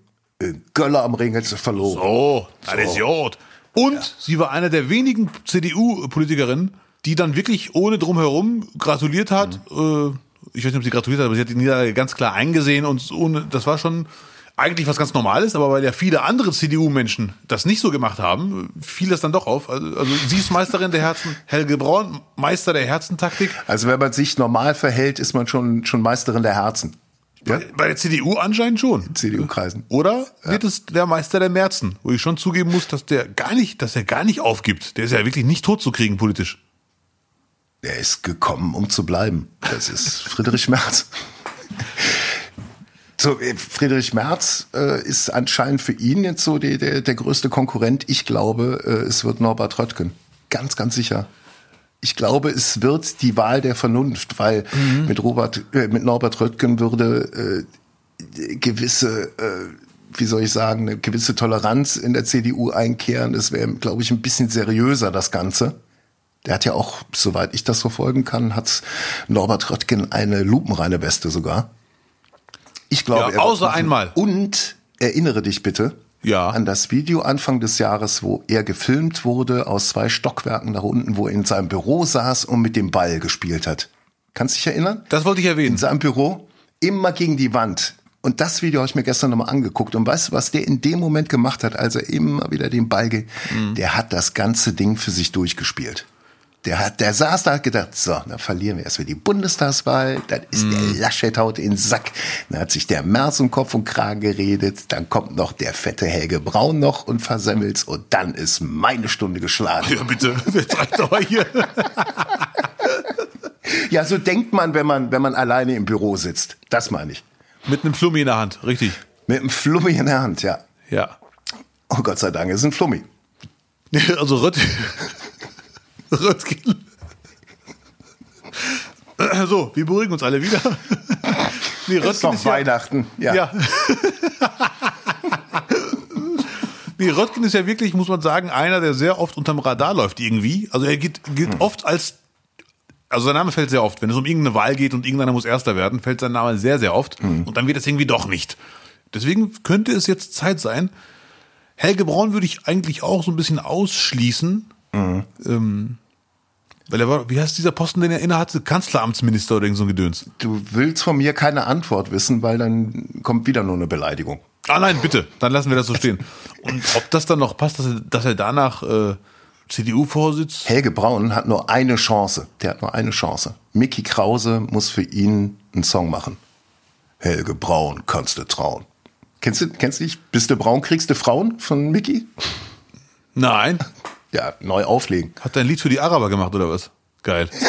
In Göller am Ring hättest du verloren. Oh, alles Jod. Und sie war eine der wenigen CDU-Politikerinnen, die dann wirklich ohne drumherum gratuliert hat. Äh, Ich weiß nicht, ob sie gratuliert hat, aber sie hat die Niederlage ganz klar eingesehen und ohne, das war schon eigentlich was ganz Normales, aber weil ja viele andere CDU-Menschen das nicht so gemacht haben, fiel das dann doch auf. Also, also sie ist Meisterin der Herzen, Helge Braun, Meister der Herzentaktik. Also wenn man sich normal verhält, ist man schon, schon Meisterin der Herzen. Ja? Bei der CDU anscheinend schon. CDU-Kreisen. Oder wird es der Meister der Merzen, wo ich schon zugeben muss, dass der gar nicht, dass er gar nicht aufgibt. Der ist ja wirklich nicht tot zu kriegen politisch. Er ist gekommen, um zu bleiben. Das ist Friedrich Merz. So, äh, Friedrich Merz äh, ist anscheinend für ihn jetzt so der, der, der größte Konkurrent. Ich glaube, äh, es wird Norbert Röttgen. Ganz, ganz sicher. Ich glaube, es wird die Wahl der Vernunft, weil mit Robert, äh, mit Norbert Röttgen würde äh, gewisse, äh, wie soll ich sagen, eine gewisse Toleranz in der CDU einkehren. Es wäre, glaube ich, ein bisschen seriöser, das Ganze. Der hat ja auch, soweit ich das verfolgen kann, hat Norbert Röttgen eine lupenreine Weste sogar. Ich glaube, Ja, er außer einmal. Und erinnere dich bitte Ja. an das Video Anfang des Jahres, wo er gefilmt wurde aus zwei Stockwerken nach unten, wo er in seinem Büro saß und mit dem Ball gespielt hat. Kannst dich erinnern? Das wollte ich In erwähnen. seinem Büro immer gegen die Wand. Und das Video habe ich mir gestern nochmal angeguckt. Und weißt du, was der in dem Moment gemacht hat, als er immer wieder den Ball, ge Mhm. der hat das ganze Ding für sich durchgespielt. Der hat, der saß da, hat gedacht, so, dann verlieren wir erstmal die Bundestagswahl, dann ist Mhm. der Laschet haut in den Sack, dann hat sich der Merz um Kopf und Kragen geredet, dann kommt noch der fette Helge Braun noch und versemmelt's und dann ist meine Stunde geschlagen. Ja, bitte. Jetzt reicht aber hier. Ja, so denkt man, wenn man, wenn man alleine im Büro sitzt. Das meine ich. Mit einem Flummi in der Hand, richtig. Mit einem Flummi in der Hand, ja. Ja. Oh Gott sei Dank, es ist ein Flummi. Also Rött Röttgen. So, wir beruhigen uns alle wieder. Nee, Ist doch Weihnachten. Ja. Ja. nee, Röttgen ist ja wirklich, muss man sagen, einer, der sehr oft unterm Radar läuft irgendwie. Also er gilt, gilt Hm. oft als, also sein Name fällt sehr oft. Wenn es um irgendeine Wahl geht und irgendeiner muss Erster werden, fällt sein Name sehr, sehr oft. Hm. Und dann wird es irgendwie doch nicht. Deswegen könnte es jetzt Zeit sein. Helge Braun würde ich eigentlich auch so ein bisschen ausschließen. Mhm. Ähm, Weil er war, wie heißt dieser Posten, den er innehatte? Kanzleramtsminister oder irgend so ein Gedöns. Du willst von mir keine Antwort wissen, weil dann kommt wieder nur eine Beleidigung. Ah nein, bitte, dann lassen wir das so stehen. Und ob das dann noch passt, dass er, dass er danach äh, CDU-Vorsitz. Helge Braun hat nur eine Chance. Der hat nur eine Chance. Mickey Krause muss für ihn einen Song machen. Helge Braun, kannst du trauen. Kennst du, kennst du nicht? Bist du braun, kriegst du Frauen von Mickey? Nein. Ja, neu auflegen. Hat er ein Lied für die Araber gemacht oder was? Geil.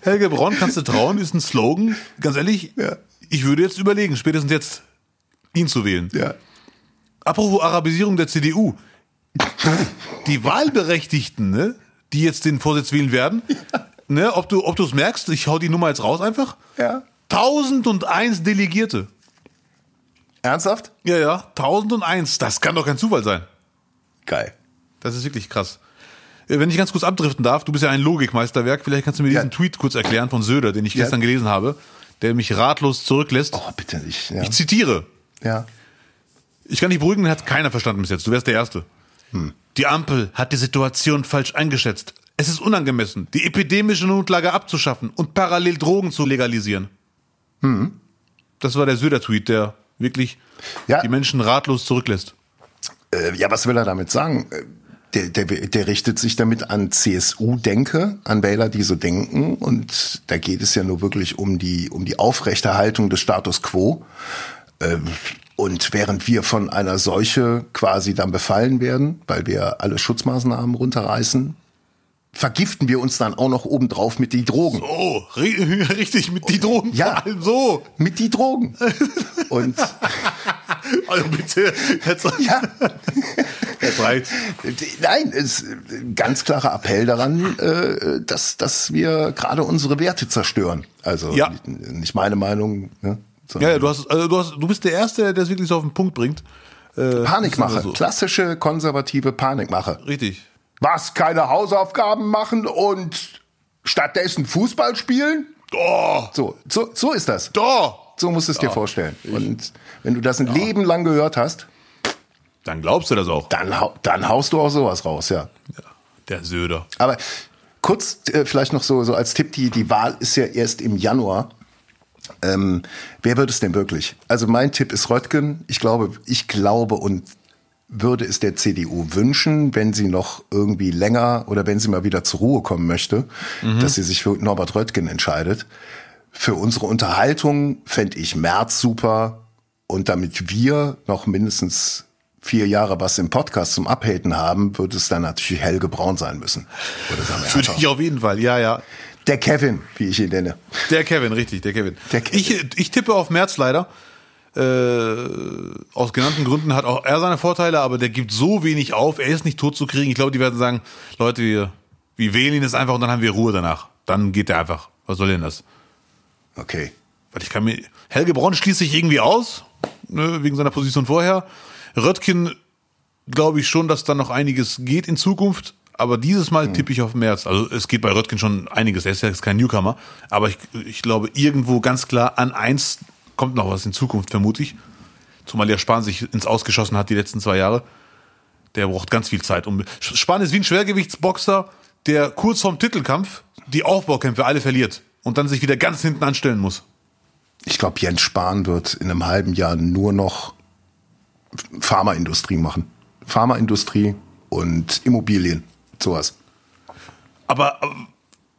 Helge Braun, kannst du trauen, ist ein Slogan. Ganz ehrlich, Ja. ich würde jetzt überlegen, spätestens jetzt ihn zu wählen. Ja. Apropos Arabisierung der CDU. Die Wahlberechtigten, ne, die jetzt den Vorsitz wählen werden, ne, ob du ob du es merkst, ich hau die Nummer jetzt raus einfach. Ja. 1001 Delegierte. Ernsthaft? Ja, ja, 1001. Das kann doch kein Zufall sein. Geil. Das ist wirklich krass. Äh, Wenn ich ganz kurz abdriften darf, du bist ja ein Logikmeisterwerk, vielleicht kannst du mir diesen Ja. Tweet kurz erklären von Söder, den ich Ja. gestern gelesen habe, der mich ratlos zurücklässt. Oh, bitte nicht. Ja. Ich zitiere. ja. Ich kann dich beruhigen, den hat keiner verstanden bis jetzt. Du wärst der Erste. Die Ampel hat die Situation falsch eingeschätzt. Es ist unangemessen, die epidemische Notlage abzuschaffen und parallel Drogen zu legalisieren. Das war der Söder-Tweet, der wirklich Ja. die Menschen ratlos zurücklässt. Äh, ja, was will er damit sagen? Äh, Der, der, der richtet sich damit an CSU-Denke, an Wähler, die so denken. Und da geht es ja nur wirklich um die, um die Aufrechterhaltung des Status quo. Ähm, Und während wir von einer Seuche quasi dann befallen werden, weil wir alle Schutzmaßnahmen runterreißen, vergiften wir uns dann auch noch obendrauf mit die Drogen. Oh, ri- richtig, mit die Drogen Ja. so. Mit die Drogen. Und Also bitte, jetzt, ja, jetzt reicht's. Nein, es ist ein ganz klarer Appell daran, äh, dass, dass wir gerade unsere Werte zerstören. Also Ja. nicht, meine Meinung. Ne, Ja, ja, du hast, also du hast, du bist der Erste, der es wirklich so auf den Punkt bringt. Äh, Panikmache, so. klassische konservative Panikmache. Richtig. Was, keine Hausaufgaben machen und stattdessen Fußball spielen? Oh, So, so, so ist das. da. So musst du es dir vorstellen. Und wenn du das ein Leben lang gehört hast, Dann glaubst du das auch. dann, dann haust du auch sowas raus, ja. Ja, der Söder. Aber kurz äh, vielleicht noch so, so als Tipp, die, die Wahl ist ja erst im Januar. Ähm, wer wird es denn wirklich? Also mein Tipp ist Röttgen. Ich glaube, ich glaube und würde es der CDU wünschen, wenn sie noch irgendwie länger oder wenn sie mal wieder zur Ruhe kommen möchte, dass sie sich für Norbert Röttgen entscheidet. Für unsere Unterhaltung fände ich März super und damit wir noch mindestens vier Jahre was im Podcast zum Abhaten haben, würde es dann natürlich Helge Braun sein müssen. Für dich auf jeden Fall, ja, ja. der Kevin, wie ich ihn nenne. Der Kevin, richtig, der Kevin. Der Kevin. Ich, ich tippe auf März leider. Äh, aus genannten Gründen hat auch er seine Vorteile, aber der gibt so wenig auf. Er ist nicht tot zu kriegen. Ich glaube, die werden sagen, Leute, wir, wir wählen ihn jetzt einfach und dann haben wir Ruhe danach. Dann geht er einfach. Was soll denn das? Okay. Weil ich kann mir, Helge Braun schließt sich irgendwie aus, ne, wegen seiner Position vorher. Röttgen glaube ich schon, dass da noch einiges geht in Zukunft. Aber dieses Mal tippe ich auf März. Also es geht bei Röttgen schon einiges. Er ist ja jetzt kein Newcomer. Aber ich, ich glaube, irgendwo ganz klar an eins kommt noch was in Zukunft, vermute ich. Zumal der Spahn sich ins Ausgeschossen hat die letzten zwei Jahre. Der braucht ganz viel Zeit. Um, Spahn ist wie ein Schwergewichtsboxer, der kurz vorm Titelkampf die Aufbaukämpfe alle verliert und dann sich wieder ganz hinten anstellen muss. Ich glaube, Jens Spahn wird in einem halben Jahr nur noch Pharmaindustrie machen. Pharmaindustrie und Immobilien, sowas. Aber äh,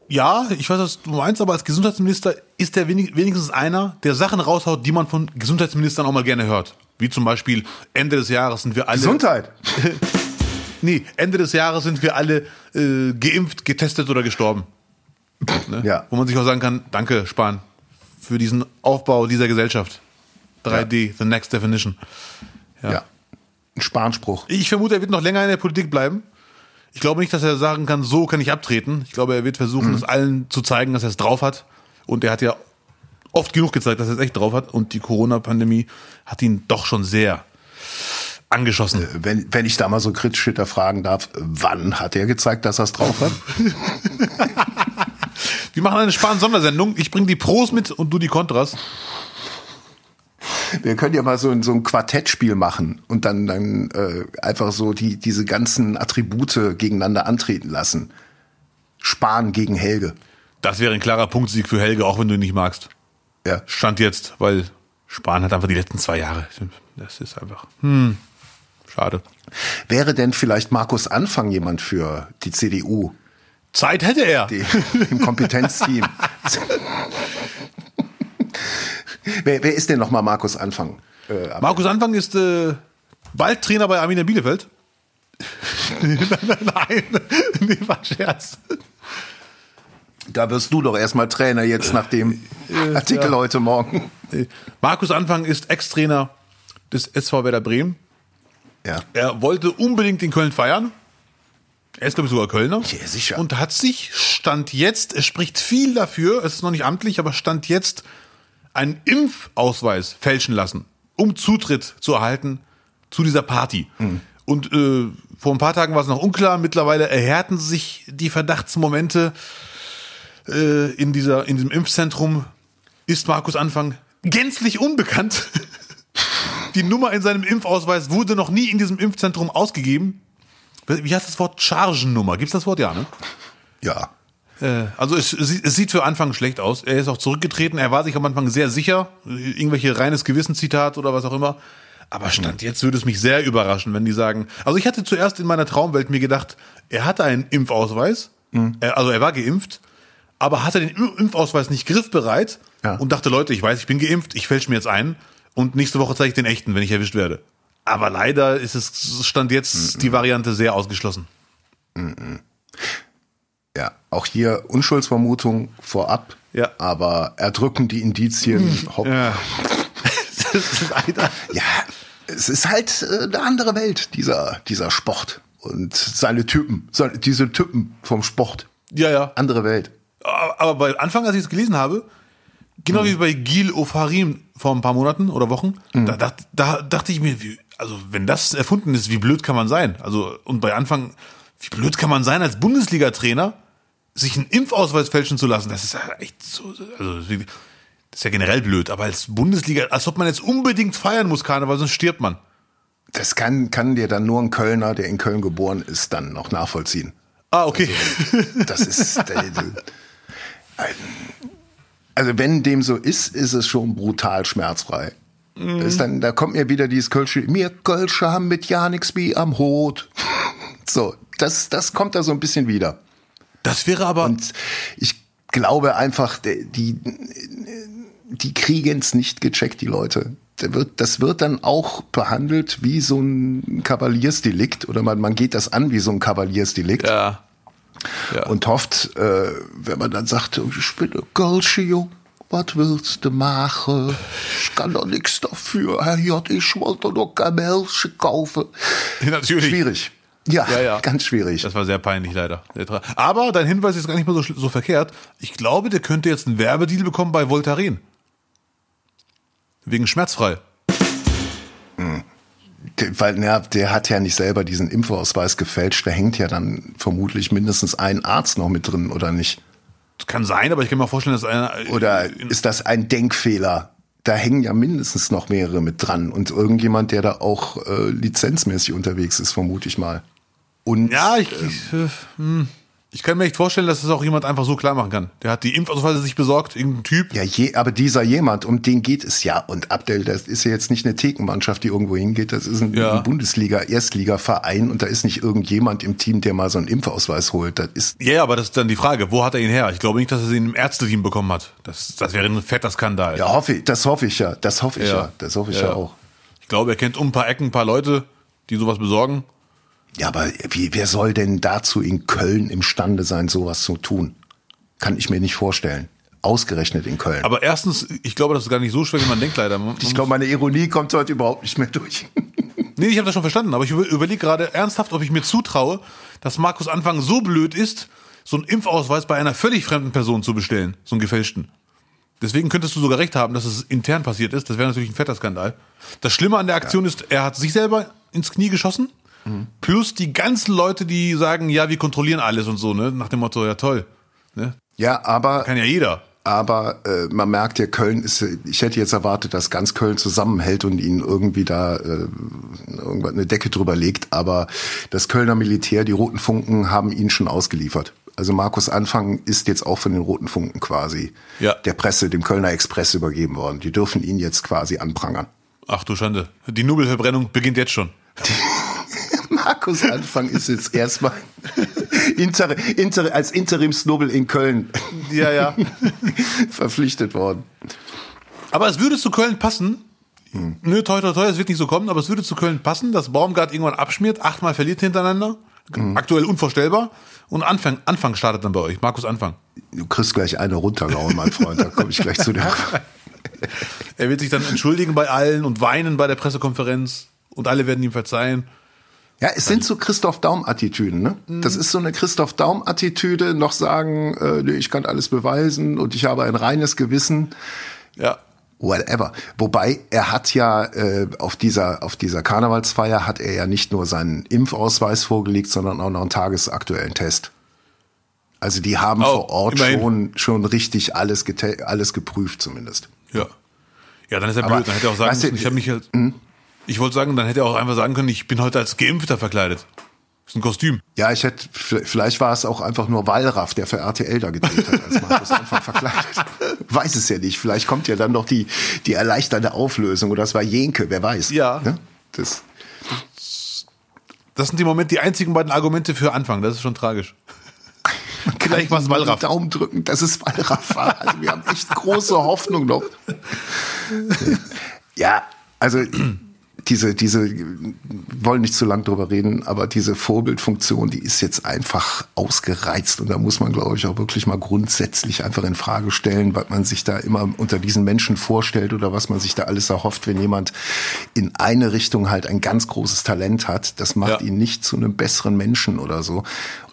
ja, ich weiß, was du meinst, aber als Gesundheitsminister ist er wenig, wenigstens einer, der Sachen raushaut, die man von Gesundheitsministern auch mal gerne hört. Wie zum Beispiel Ende des Jahres sind wir alle. Gesundheit. Nee, Ende des Jahres sind wir alle äh, geimpft, getestet oder gestorben. Ne? Ja. Wo man sich auch sagen kann, danke, Spahn, für diesen Aufbau dieser Gesellschaft. 3D, the next definition. Ja. Ein Spanspruch. Ich vermute, er wird noch länger in der Politik bleiben. Ich glaube nicht, dass er sagen kann, so kann ich abtreten. Ich glaube, er wird versuchen, es allen zu zeigen, dass er es drauf hat. Und er hat ja oft genug gezeigt, dass er es echt drauf hat. Und die Corona-Pandemie hat ihn doch schon sehr angeschossen. Wenn, wenn ich da mal so kritisch hinterfragen darf, wann hat er gezeigt, dass er es drauf hat? Wir machen eine Spahn-Sondersendung. Ich bringe die Pros mit und du die Kontras. Wir können ja mal so, ein so ein Quartettspiel machen und dann, dann äh, einfach so die, diese ganzen Attribute gegeneinander antreten lassen. Spahn gegen Helge. Das wäre ein klarer Punktsieg für Helge, auch wenn du ihn nicht magst. Ja. Stand jetzt, weil Spahn hat einfach die letzten zwei Jahre. Das ist einfach. Hm, schade. Wäre denn vielleicht Markus Anfang jemand für die CDU? Zeit hätte er. Die, Im Kompetenzteam. wer, wer ist denn nochmal Markus Anfang? Äh, Markus Anfang ist äh, bald Trainer bei Arminia Bielefeld. Nein, nee, war ein Scherz. Da wirst du doch erstmal Trainer jetzt nach dem Artikel ja. heute Morgen. Markus Anfang ist Ex-Trainer des SV Werder Bremen. Ja. Er wollte unbedingt in Köln feiern. Er ist, glaube ich, sogar Kölner. Ja, sicher. Und hat sich, Stand jetzt, es spricht viel dafür, es ist noch nicht amtlich, aber Stand jetzt, einen Impfausweis fälschen lassen, um Zutritt zu erhalten zu dieser Party. Mhm. Und äh, vor ein paar Tagen war es noch unklar, mittlerweile erhärten sich die Verdachtsmomente äh, in, dieser, in diesem Impfzentrum. Ist Markus Anfang gänzlich unbekannt. die Nummer in seinem Impfausweis wurde noch nie in diesem Impfzentrum ausgegeben. Wie heißt das Wort Chargennummer? Gibt es das Wort ja, ne? Ja. Äh, also es, es, sieht für Anfang schlecht aus. Er ist auch zurückgetreten. Er war sich am Anfang sehr sicher. Irgendwelche reines Gewissenszitat oder was auch immer. Aber Stand jetzt würde es mich sehr überraschen, wenn die sagen. Also ich hatte zuerst in meiner Traumwelt mir gedacht, er hatte einen Impfausweis. Mhm. Also er war geimpft, aber hatte den Impfausweis nicht griffbereit ja. und dachte, Leute, ich weiß, ich bin geimpft, ich fälsche mir jetzt ein und nächste Woche zeige ich den echten, wenn ich erwischt werde. Aber leider ist es Stand jetzt mhm. die Variante sehr ausgeschlossen. Mhm. Auch hier Unschuldsvermutung vorab. Ja. Aber erdrücken die Indizien. Hm. Hopp. Ja. ja, es ist halt äh, eine andere Welt, dieser, dieser Sport. Und seine Typen, seine, diese Typen vom Sport. Ja, ja. Andere Welt. Aber bei Anfang, als ich es gelesen habe, genau mhm. wie bei Gil Ofarim vor ein paar Monaten oder Wochen, mhm. da, da, da dachte ich mir, wie, also wenn das erfunden ist, wie blöd kann man sein? Also und bei Anfang, wie blöd kann man sein als Bundesliga-Trainer, sich einen Impfausweis fälschen zu lassen? Das ist ja echt so, also das ist ja generell blöd. Aber als Bundesliga, als ob man jetzt unbedingt feiern muss, Karneval, sonst stirbt man. Das kann, kann dir dann nur ein Kölner, der in Köln geboren ist, dann noch nachvollziehen. Ah, okay. Also, das ist. also wenn dem so ist, ist es schon brutal schmerzfrei. Mhm. Ist dann, da kommt mir wieder dieses Kölsche, mir Kölsche haben mit ja nix wie am Hut. So, das, das kommt da so ein bisschen wieder. Das wäre aber. Und ich glaube einfach, die, die kriegen es nicht gecheckt, die Leute. Das wird, dann auch behandelt wie so ein Kavaliersdelikt oder man, man geht das an wie so ein Kavaliersdelikt. Ja. ja. Und hofft, äh, wenn man dann sagt, ich bin ein Kölsche, was willst du machen? Ich kann doch nichts dafür. Herr J, ich wollte doch kein Milch kaufen. Natürlich. Schwierig. Ja, ja, ja, ganz schwierig. Das war sehr peinlich leider. Aber dein Hinweis ist gar nicht mehr so, so verkehrt. Ich glaube, der könnte jetzt einen Werbedeal bekommen bei Voltaren. Wegen schmerzfrei. Hm. Der, weil ja, der hat ja nicht selber diesen Impfausweis gefälscht. Da hängt ja dann vermutlich mindestens ein Arzt noch mit drin, oder nicht? Kann sein, aber ich kann mir vorstellen, dass einer. Oder ist das ein Denkfehler? Da hängen ja mindestens noch mehrere mit dran und irgendjemand, der da auch äh, lizenzmäßig unterwegs ist, vermute ich mal. Und ja, ich, ich, äh, hm. Ich kann mir echt vorstellen, dass das auch jemand einfach so klar machen kann. Der hat die Impfausweise sich besorgt, irgendein Typ. Ja, je, aber dieser jemand, um den geht es ja. Und Abdel, das ist ja jetzt nicht eine Thekenmannschaft, die irgendwo hingeht. Das ist ein, ja. ein Bundesliga-Erstliga-Verein und da ist nicht irgendjemand im Team, der mal so einen Impfausweis holt. Das ist. Ja, aber das ist dann die Frage, wo hat er ihn her? Ich glaube nicht, dass er ihn im Ärzteteam bekommen hat. Das, das wäre ein fetter Skandal. Ja, hoffe ich, das hoffe ich ja. Das hoffe ich ja. ja. Das hoffe ich ja. ja auch. Ich glaube, er kennt um ein paar Ecken ein paar Leute, die sowas besorgen. Ja, aber wie, wer soll denn dazu in Köln imstande sein, sowas zu tun? Kann ich mir nicht vorstellen. Ausgerechnet in Köln. Aber erstens, ich glaube, das ist gar nicht so schwer, wie man denkt, leider. Man, ich glaube, meine Ironie kommt heute überhaupt nicht mehr durch. nee, ich habe das schon verstanden, aber ich überlege gerade ernsthaft, ob ich mir zutraue, dass Markus Anfang so blöd ist, so einen Impfausweis bei einer völlig fremden Person zu bestellen, so einen gefälschten. Deswegen könntest du sogar recht haben, dass es intern passiert ist. Das wäre natürlich ein fetter Skandal. Das Schlimme an der Aktion ja. ist, er hat sich selber ins Knie geschossen Mhm. Plus die ganzen Leute, die sagen, ja, wir kontrollieren alles und so, ne? Nach dem Motto, ja toll. Ne? Ja, aber. Kann ja jeder. aber äh, man merkt ja, Köln ist, ich hätte jetzt erwartet, dass ganz Köln zusammenhält und ihnen irgendwie da äh, irgendwann eine Decke drüber legt, aber das Kölner Militär, die Roten Funken haben ihn schon ausgeliefert. Also Markus Anfang ist jetzt auch von den Roten Funken quasi Ja. der Presse, dem Kölner Express übergeben worden. Die dürfen ihn jetzt quasi anprangern. Ach du Schande. Die Nobelverbrennung beginnt jetzt schon. Markus Anfang ist jetzt erstmal inter, inter, als Interimsnobel in Köln Ja, ja. verpflichtet worden. Aber es würde zu Köln passen. Nö, toi, toi, toi, es wird nicht so kommen, aber es würde zu Köln passen, dass Baumgart irgendwann abschmiert, achtmal verliert hintereinander. Aktuell unvorstellbar. Und Anfang, Anfang startet dann bei euch. Markus Anfang. Du kriegst gleich eine runtergehauen, mein Freund. Da komme ich gleich zu dir. Er wird sich dann entschuldigen bei allen und weinen bei der Pressekonferenz. Und alle werden ihm verzeihen. Ja, es sind so Christoph Daum-Attitüden, ne? Das ist so eine Christoph Daum-Attitüde, noch sagen, äh, ich kann alles beweisen und ich habe ein reines Gewissen. Ja. Whatever. Wobei er hat ja äh, auf dieser auf dieser Karnevalsfeier hat er ja nicht nur seinen Impfausweis vorgelegt, sondern auch noch einen tagesaktuellen Test. Also die haben Oh, vor Ort immerhin. schon schon richtig alles alles geprüft zumindest. Ja. Ja, dann ist er blöd. Dann hätte er auch sagen weißt du, müssen, ich habe mich halt, ich wollte sagen, dann hätte er auch einfach sagen können, ich bin heute als Geimpfter verkleidet. Das ist ein Kostüm. Ja, ich hätte, vielleicht war es auch einfach nur Wallraff, der für RTL da gedreht hat, als Markus Anfang verkleidet. Weiß es ja nicht. Vielleicht kommt ja dann noch die, die erleichternde Auflösung oder das war Jenke, wer weiß. Ja. Ne? Das, Das sind die Moment, die einzigen beiden Argumente für Anfang. Das ist schon tragisch. Vielleicht war es Mal Wallraff. Daumen drücken, dass es Wallraff war. Also wir haben echt große Hoffnung noch. Ja, also diese, diese, wollen nicht zu lang drüber reden, aber diese Vorbildfunktion, die ist jetzt einfach ausgereizt und da muss man, glaube ich, auch wirklich mal grundsätzlich einfach in Frage stellen, was man sich da immer unter diesen Menschen vorstellt oder was man sich da alles erhofft, wenn jemand in eine Richtung halt ein ganz großes Talent hat. Das macht Ja. ihn nicht zu einem besseren Menschen oder so.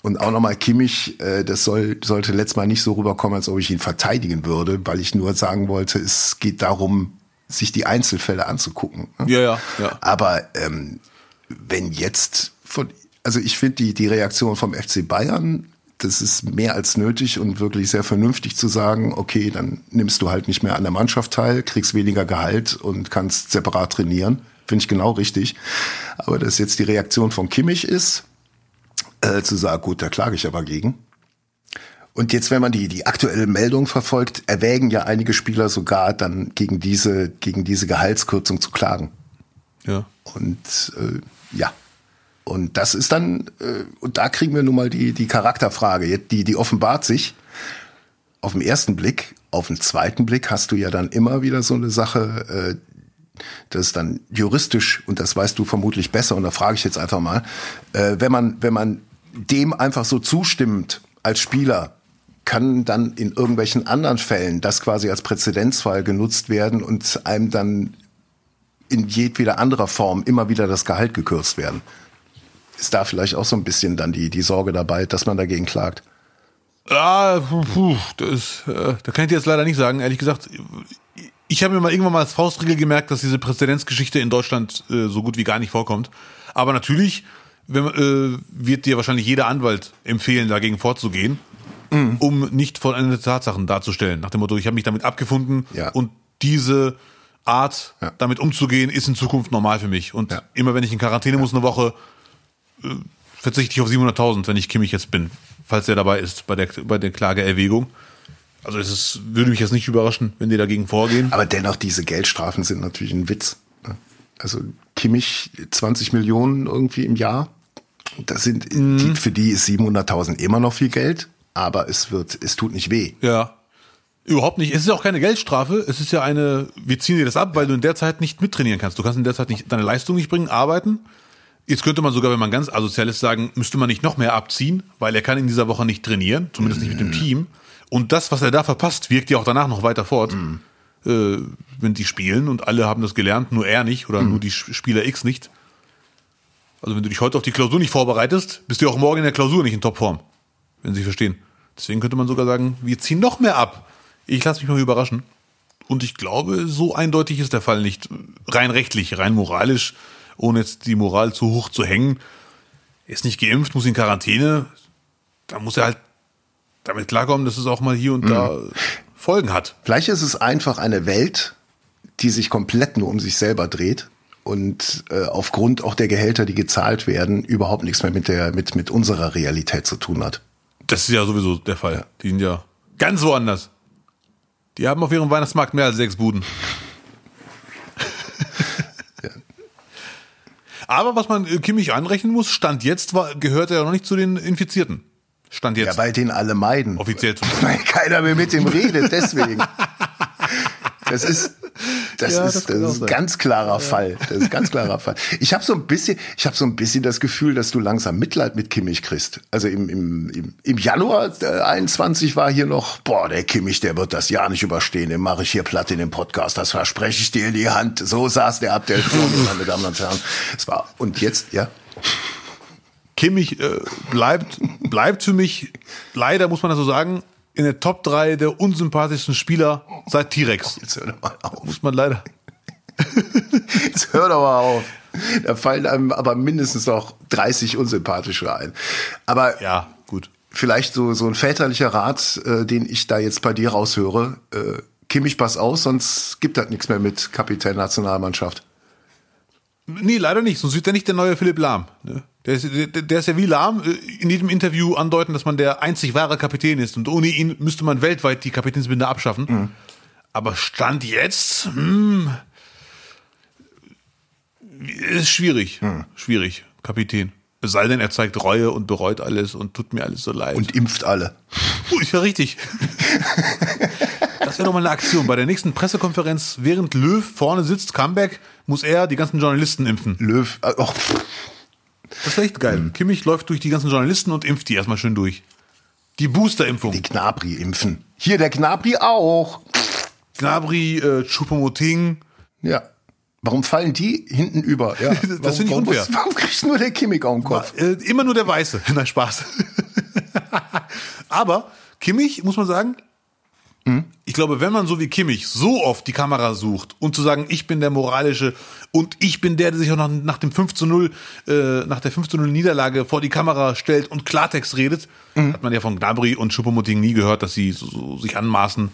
Und auch nochmal Kimmich, äh, das soll, sollte letztes Mal nicht so rüberkommen, als ob ich ihn verteidigen würde, weil ich nur sagen wollte, es geht darum, sich die Einzelfälle anzugucken. ne? Ja, ja, ja. Aber ähm, wenn jetzt von, also ich finde die, die Reaktion vom FC Bayern, das ist mehr als nötig und wirklich sehr vernünftig zu sagen, okay, dann nimmst du halt nicht mehr an der Mannschaft teil, kriegst weniger Gehalt und kannst separat trainieren. Finde ich genau richtig. Aber dass jetzt die Reaktion von Kimmich ist, äh, zu sagen, gut, da klage ich aber gegen. Und jetzt, wenn man die, die aktuelle Meldung verfolgt, erwägen ja einige Spieler sogar dann gegen diese, gegen diese Gehaltskürzung zu klagen. Ja. Und äh, ja. Und das ist dann, äh, und da kriegen wir nun mal die, die Charakterfrage, die, die offenbart sich auf den ersten Blick. Auf den zweiten Blick hast du ja dann immer wieder so eine Sache, äh, das ist dann juristisch, und das weißt du vermutlich besser, und da frage ich jetzt einfach mal, äh, wenn man, wenn man dem einfach so zustimmt als Spieler, kann dann in irgendwelchen anderen Fällen das quasi als Präzedenzfall genutzt werden und einem dann in jedweder anderer Form immer wieder das Gehalt gekürzt werden. Ist da vielleicht auch so ein bisschen dann die, die Sorge dabei, dass man dagegen klagt? Ah, puh, das, äh, da kann ich dir jetzt leider nicht sagen. Ehrlich gesagt, ich habe mir mal irgendwann mal als Faustregel gemerkt, dass diese Präzedenzgeschichte in Deutschland äh, so gut wie gar nicht vorkommt. Aber natürlich wenn, äh, wird dir wahrscheinlich jeder Anwalt empfehlen, dagegen vorzugehen, um nicht vollendete Tatsachen darzustellen. Nach dem Motto, ich habe mich damit abgefunden Ja. und diese Art, Ja. damit umzugehen, ist in Zukunft normal für mich. Und Ja. immer wenn ich in Quarantäne muss, eine Woche, äh, verzichte ich auf 700.000, wenn ich Kimmich jetzt bin, falls er dabei ist bei der, bei der Klageerwägung. Also es ist, würde mich jetzt nicht überraschen, wenn die dagegen vorgehen. Aber dennoch, diese Geldstrafen sind natürlich ein Witz. ne? Also Kimmich 20 Millionen irgendwie im Jahr. Das sind, die, für die ist 700.000 immer noch viel Geld, aber es wird, es tut nicht weh. Ja. Überhaupt nicht. Es ist ja auch keine Geldstrafe. Es ist ja eine, wir ziehen dir das ab, weil du in der Zeit nicht mittrainieren kannst. Du kannst in der Zeit nicht deine Leistung nicht bringen, arbeiten. Jetzt könnte man sogar, wenn man ganz asozial ist, sagen, müsste man nicht noch mehr abziehen, weil er kann in dieser Woche nicht trainieren, zumindest nicht mit dem Team. Und das, was er da verpasst, wirkt ja auch danach noch weiter fort. Äh, wenn die spielen und alle haben das gelernt, nur er nicht oder nur die Spieler X nicht. Also wenn du dich heute auf die Klausur nicht vorbereitest, bist du auch morgen in der Klausur nicht in Topform. Wenn Sie verstehen. Deswegen könnte man sogar sagen, wir ziehen noch mehr ab. Ich lasse mich mal überraschen. Und ich glaube, so eindeutig ist der Fall nicht. Rein rechtlich, rein moralisch, ohne jetzt die Moral zu hoch zu hängen. Er ist nicht geimpft, muss in Quarantäne. Da muss er halt damit klarkommen, dass es auch mal hier und da Folgen hat. Vielleicht ist es einfach eine Welt, die sich komplett nur um sich selber dreht und äh, aufgrund auch der Gehälter, die gezahlt werden, überhaupt nichts mehr mit der mit mit unserer Realität zu tun hat. Das ist ja sowieso der Fall. Ja. Die sind ja ganz woanders. Die haben auf ihrem Weihnachtsmarkt mehr als sechs Buden. ja. Aber was man Kimmich anrechnen muss, Stand jetzt war, gehört er ja noch nicht zu den Infizierten. Stand jetzt. Ja, weil den alle meiden. Offiziell. Weil keiner mehr mit ihm redet, deswegen. Das ist, das ja, ist, das, das ist ein ganz klarer ja. Fall. Das ist ein ganz klarer Fall. Ich habe so ein bisschen, ich habe so ein bisschen das Gefühl, dass du langsam Mitleid mit Kimmich kriegst. Also im, im, im, im Januar äh, 21 war hier noch, boah, der Kimmich, der wird das Jahr nicht überstehen. Den mache ich hier platt in dem Podcast. Das verspreche ich dir in die Hand. So saß der ab der meine Damen und Herren. Es war und jetzt, ja. Kimmich äh, bleibt, bleibt für mich, leider muss man das so sagen, in der Top 3 der unsympathischsten Spieler seit T-Rex. Jetzt hör doch mal auf. Muss man leider. Jetzt hör doch mal auf. Da fallen einem aber mindestens noch 30 unsympathische ein. Aber ja, gut. Vielleicht so, so ein väterlicher Rat, äh, den ich da jetzt bei dir raushöre. Äh, Kimmich, pass aus, sonst gibt das nichts mehr mit Kapitän Nationalmannschaft. Nee, leider nicht. Sonst wird er nicht der neue Philipp Lahm. Ne? Der, ist, der, der ist ja wie Lahm äh, in jedem Interview andeuten, dass man der einzig wahre Kapitän ist. Und ohne ihn müsste man weltweit die Kapitänsbinde abschaffen. Mhm. Aber Stand jetzt, hm, ist schwierig. Mhm. Schwierig, Kapitän. Es sei denn, er zeigt Reue und bereut alles und tut mir alles so leid. Und impft alle. Uh, ist ja richtig. Das wäre doch mal eine Aktion. Bei der nächsten Pressekonferenz, während Löw vorne sitzt, Comeback, muss er die ganzen Journalisten impfen. Löw, äh, oh. Das wäre echt geil. Mhm. Kimmich läuft durch die ganzen Journalisten und impft die erstmal schön durch. Die Booster-Impfung. Die Gnabri impfen. Hier der Gnabri auch. Gnabri, äh, Choupo-Moting. Ja. Warum fallen die hinten über? Ja. das finde ich unfair. Warum, warum kriegt nur der Kimmich auf den Kopf? Äh, immer nur der Weiße. Na, Spaß. Aber Kimmich, muss man sagen. Ich glaube, wenn man so wie Kimmich so oft die Kamera sucht und zu sagen, ich bin der moralische und ich bin der, der sich auch nach, nach dem 5 zu 0, äh, nach der 5 zu 0 Niederlage vor die Kamera stellt und Klartext redet, mhm. hat man ja von Gnabry und Schuppomoting nie gehört, dass sie so, so, sich anmaßen,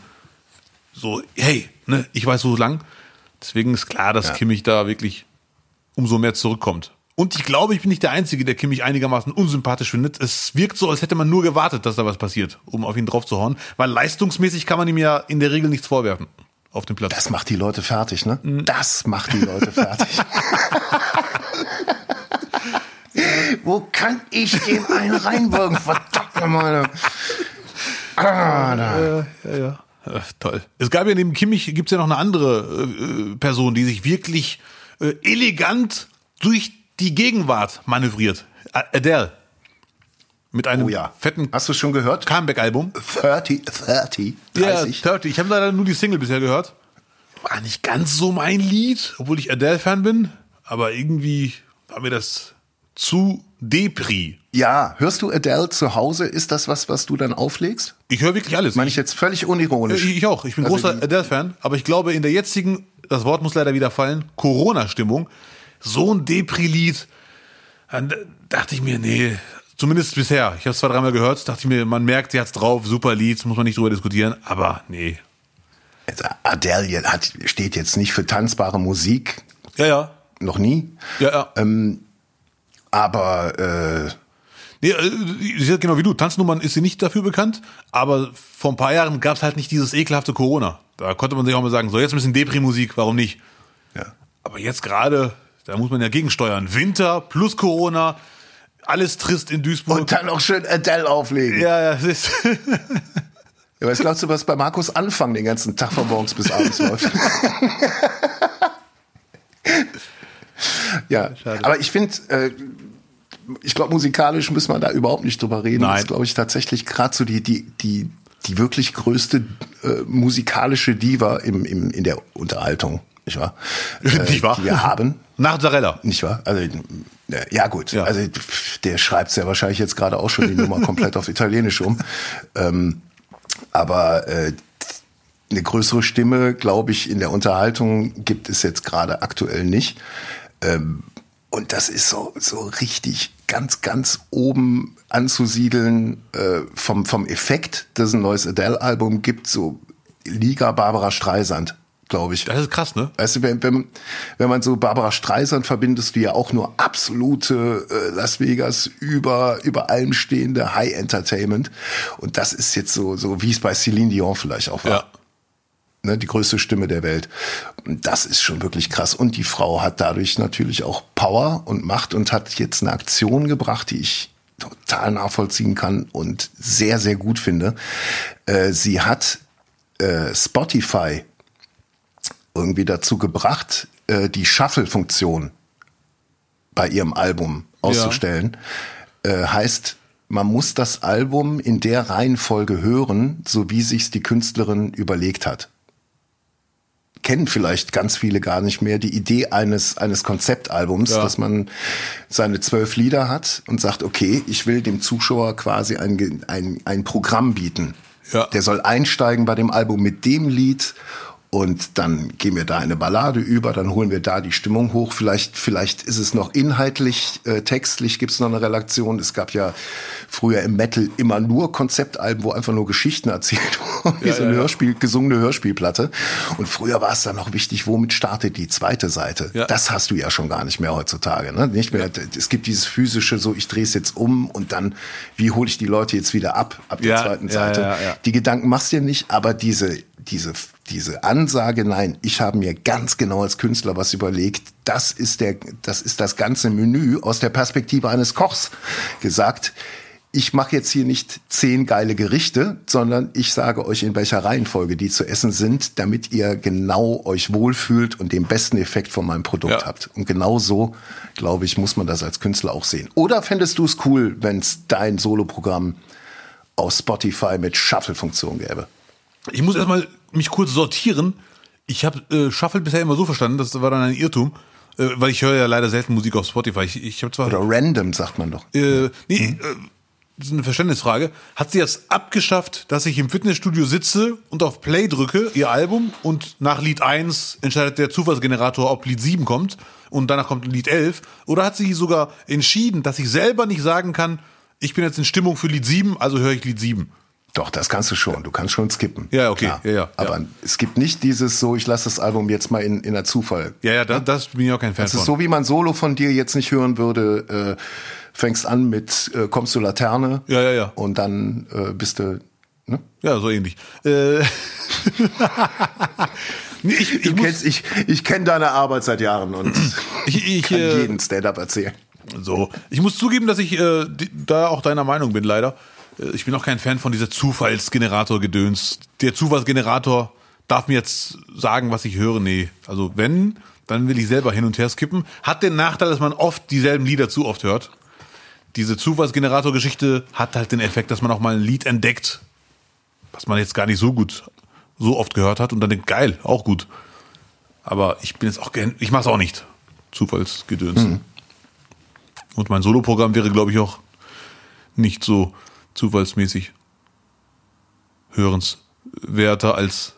so, hey, ne, ich weiß so lang. Deswegen ist klar, dass ja. Kimmich da wirklich umso mehr zurückkommt. Und ich glaube, ich bin nicht der Einzige, der Kimmich einigermaßen unsympathisch findet. Es wirkt so, als hätte man nur gewartet, dass da was passiert, um auf ihn draufzuhauen. Weil leistungsmäßig kann man ihm ja in der Regel nichts vorwerfen auf dem Platz. Das macht die Leute fertig, ne? Mhm. Das macht die Leute fertig. Wo kann ich dem einen reinwirken? Verdammt nochmal. Ah, da. Ja, ja, ja. Ach, toll. Es gab ja neben Kimmich gibt's ja noch eine andere äh, Person, die sich wirklich äh, elegant durch die Gegenwart manövriert. Adele. Mit einem oh ja. fetten. Hast du schon gehört? Comeback-Album. 30, 30, 30. Ja, 30. Ich habe leider nur die Single bisher gehört. War nicht ganz so mein Lied, obwohl ich Adele-Fan bin. Aber irgendwie war mir das zu Depri. Ja, hörst du Adele zu Hause? Ist das was, was du dann auflegst? Ich höre wirklich alles. Meine ich jetzt völlig unironisch. Ich, ich auch. Ich bin also großer Adele-Fan. Aber ich glaube, in der jetzigen, das Wort muss leider wieder fallen, Corona-Stimmung, so ein Depri-Lied, dann dachte ich mir, nee, zumindest bisher. Ich habe es zwei, dreimal gehört, dachte ich mir, man merkt, sie hat's drauf, super Lied, muss man nicht drüber diskutieren, aber nee. Adele hat, steht jetzt nicht für tanzbare Musik. Ja, ja. Noch nie. Ja, ja. Ähm, aber äh, Nee, äh, genau wie du. Tanznummern ist sie nicht dafür bekannt, aber vor ein paar Jahren gab es halt nicht dieses ekelhafte Corona. Da konnte man sich auch mal sagen, so jetzt ein bisschen Depri-Musik, warum nicht? Ja. Aber jetzt gerade, da muss man ja gegensteuern. Winter plus Corona, alles trist in Duisburg. Und dann noch schön Adele auflegen. Ja, ja, das ist. ja, was glaubst du, was bei Markus Anfang den ganzen Tag von morgens bis abends läuft? ja, Schade. aber ich finde, äh, ich glaube, musikalisch müssen wir da überhaupt nicht drüber reden. Nein. Das ist, glaube ich, tatsächlich gerade so die, die, die, die wirklich größte äh, musikalische Diva im, im, in der Unterhaltung nicht wahr? Äh, nicht wahr? Die wir haben. Nach Zarella. Nicht wahr? Also, äh, ja gut. Ja. Also der schreibt ja wahrscheinlich jetzt gerade auch schon die Nummer komplett auf Italienisch um. Ähm, aber äh, eine größere Stimme, glaube ich, in der Unterhaltung gibt es jetzt gerade aktuell nicht. Ähm, und das ist so, so richtig ganz, ganz oben anzusiedeln äh, vom, vom Effekt, dass ein neues Adele-Album gibt, so Liga Barbara Streisand glaube ich. Das ist krass, ne? Weißt du, wenn, wenn, wenn man so Barbara Streisand verbindest, die ja auch nur absolute äh, Las Vegas über, über allem stehende High Entertainment. Und das ist jetzt so, so wie es bei Celine Dion vielleicht auch war. Ja. Ne, die größte Stimme der Welt. Und das ist schon wirklich krass. Und die Frau hat dadurch natürlich auch Power und Macht und hat jetzt eine Aktion gebracht, die ich total nachvollziehen kann und sehr, sehr gut finde. Äh, sie hat äh, Spotify irgendwie dazu gebracht, äh, die Shuffle-Funktion bei ihrem Album auszustellen. Ja. Äh, heißt, man muss das Album in der Reihenfolge hören, so wie sich's die Künstlerin überlegt hat. Kennen vielleicht ganz viele gar nicht mehr die Idee eines, eines Konzeptalbums, ja. dass man seine zwölf Lieder hat und sagt, okay, ich will dem Zuschauer quasi ein, ein, ein Programm bieten. Ja. Der soll einsteigen bei dem Album mit dem Lied und dann gehen wir da eine Ballade über, dann holen wir da die Stimmung hoch. Vielleicht, vielleicht ist es noch inhaltlich, äh, textlich gibt es noch eine Relation. Es gab ja früher im Metal immer nur Konzeptalben, wo einfach nur Geschichten erzählt wurden, wie ja, so eine ja, Hörspiel, gesungene Hörspielplatte. Und früher war es dann noch wichtig, womit startet die zweite Seite. Ja. Das hast du ja schon gar nicht mehr heutzutage. Ne? Nicht mehr. Es gibt dieses physische, so ich drehe es jetzt um und dann, wie hole ich die Leute jetzt wieder ab ab der zweiten Seite. Die Gedanken machst du ja nicht, aber diese diese, diese Ansage, nein, ich habe mir ganz genau als Künstler was überlegt, das ist der, das ist das ganze Menü aus der Perspektive eines Kochs gesagt. Ich mache jetzt hier nicht zehn geile Gerichte, sondern ich sage euch, in welcher Reihenfolge die zu essen sind, damit ihr genau euch wohlfühlt und den besten Effekt von meinem Produkt ja. habt. Und genau so, glaube ich, muss man das als Künstler auch sehen. Oder fändest du es cool, wenn es dein Soloprogramm auf Spotify mit Shuffle-Funktion gäbe? Ich muss erstmal mich kurz sortieren. Ich habe äh, Shuffle bisher immer so verstanden, das war dann ein Irrtum, äh, weil ich höre ja leider selten Musik auf Spotify. Ich, ich habe zwar oder random sagt man doch. Äh, nee, mhm. äh, das ist eine Verständnisfrage. Hat sie jetzt abgeschafft, dass ich im Fitnessstudio sitze und auf Play drücke, ihr Album, und nach Lied 1 entscheidet der Zufallsgenerator, ob Lied 7 kommt und danach kommt Lied 11? Oder hat sie sogar entschieden, dass ich selber nicht sagen kann, ich bin jetzt in Stimmung für Lied 7, also höre ich Lied 7? Doch, das kannst du schon. Du kannst schon skippen. Ja, okay. Ja, ja, Aber ja. es gibt nicht dieses so, ich lasse das Album jetzt mal in, in der Zufall. Ja, ja, das, das bin ich auch kein Fan das von. Das ist so, wie man Solo von dir jetzt nicht hören würde. Äh, fängst an mit äh, Kommst du Laterne. Ja, ja, ja. Und dann äh, bist du, ne? Ja, so ähnlich. Äh, ich, ich, ich, ich kenne deine Arbeit seit Jahren und ich, ich kann äh, jeden Stand-up erzählen. So, ich muss zugeben, dass ich äh, da auch deiner Meinung bin, leider. Äh, ich bin auch kein Fan von dieser Zufallsgenerator-Gedöns. Der Zufallsgenerator darf mir jetzt sagen, was ich höre. Nee. Also wenn, dann will ich selber hin und her skippen. Hat den Nachteil, dass man oft dieselben Lieder zu oft hört. Diese Zufallsgenerator-Geschichte hat halt den Effekt, dass man auch mal ein Lied entdeckt, was man jetzt gar nicht so gut, so oft gehört hat und dann denkt, geil, auch gut. Aber ich bin jetzt auch, ich mach's auch nicht. Zufallsgedöns. Mhm. Und mein Soloprogramm wäre, glaube ich, auch nicht so zufallsmäßig hörenswerter als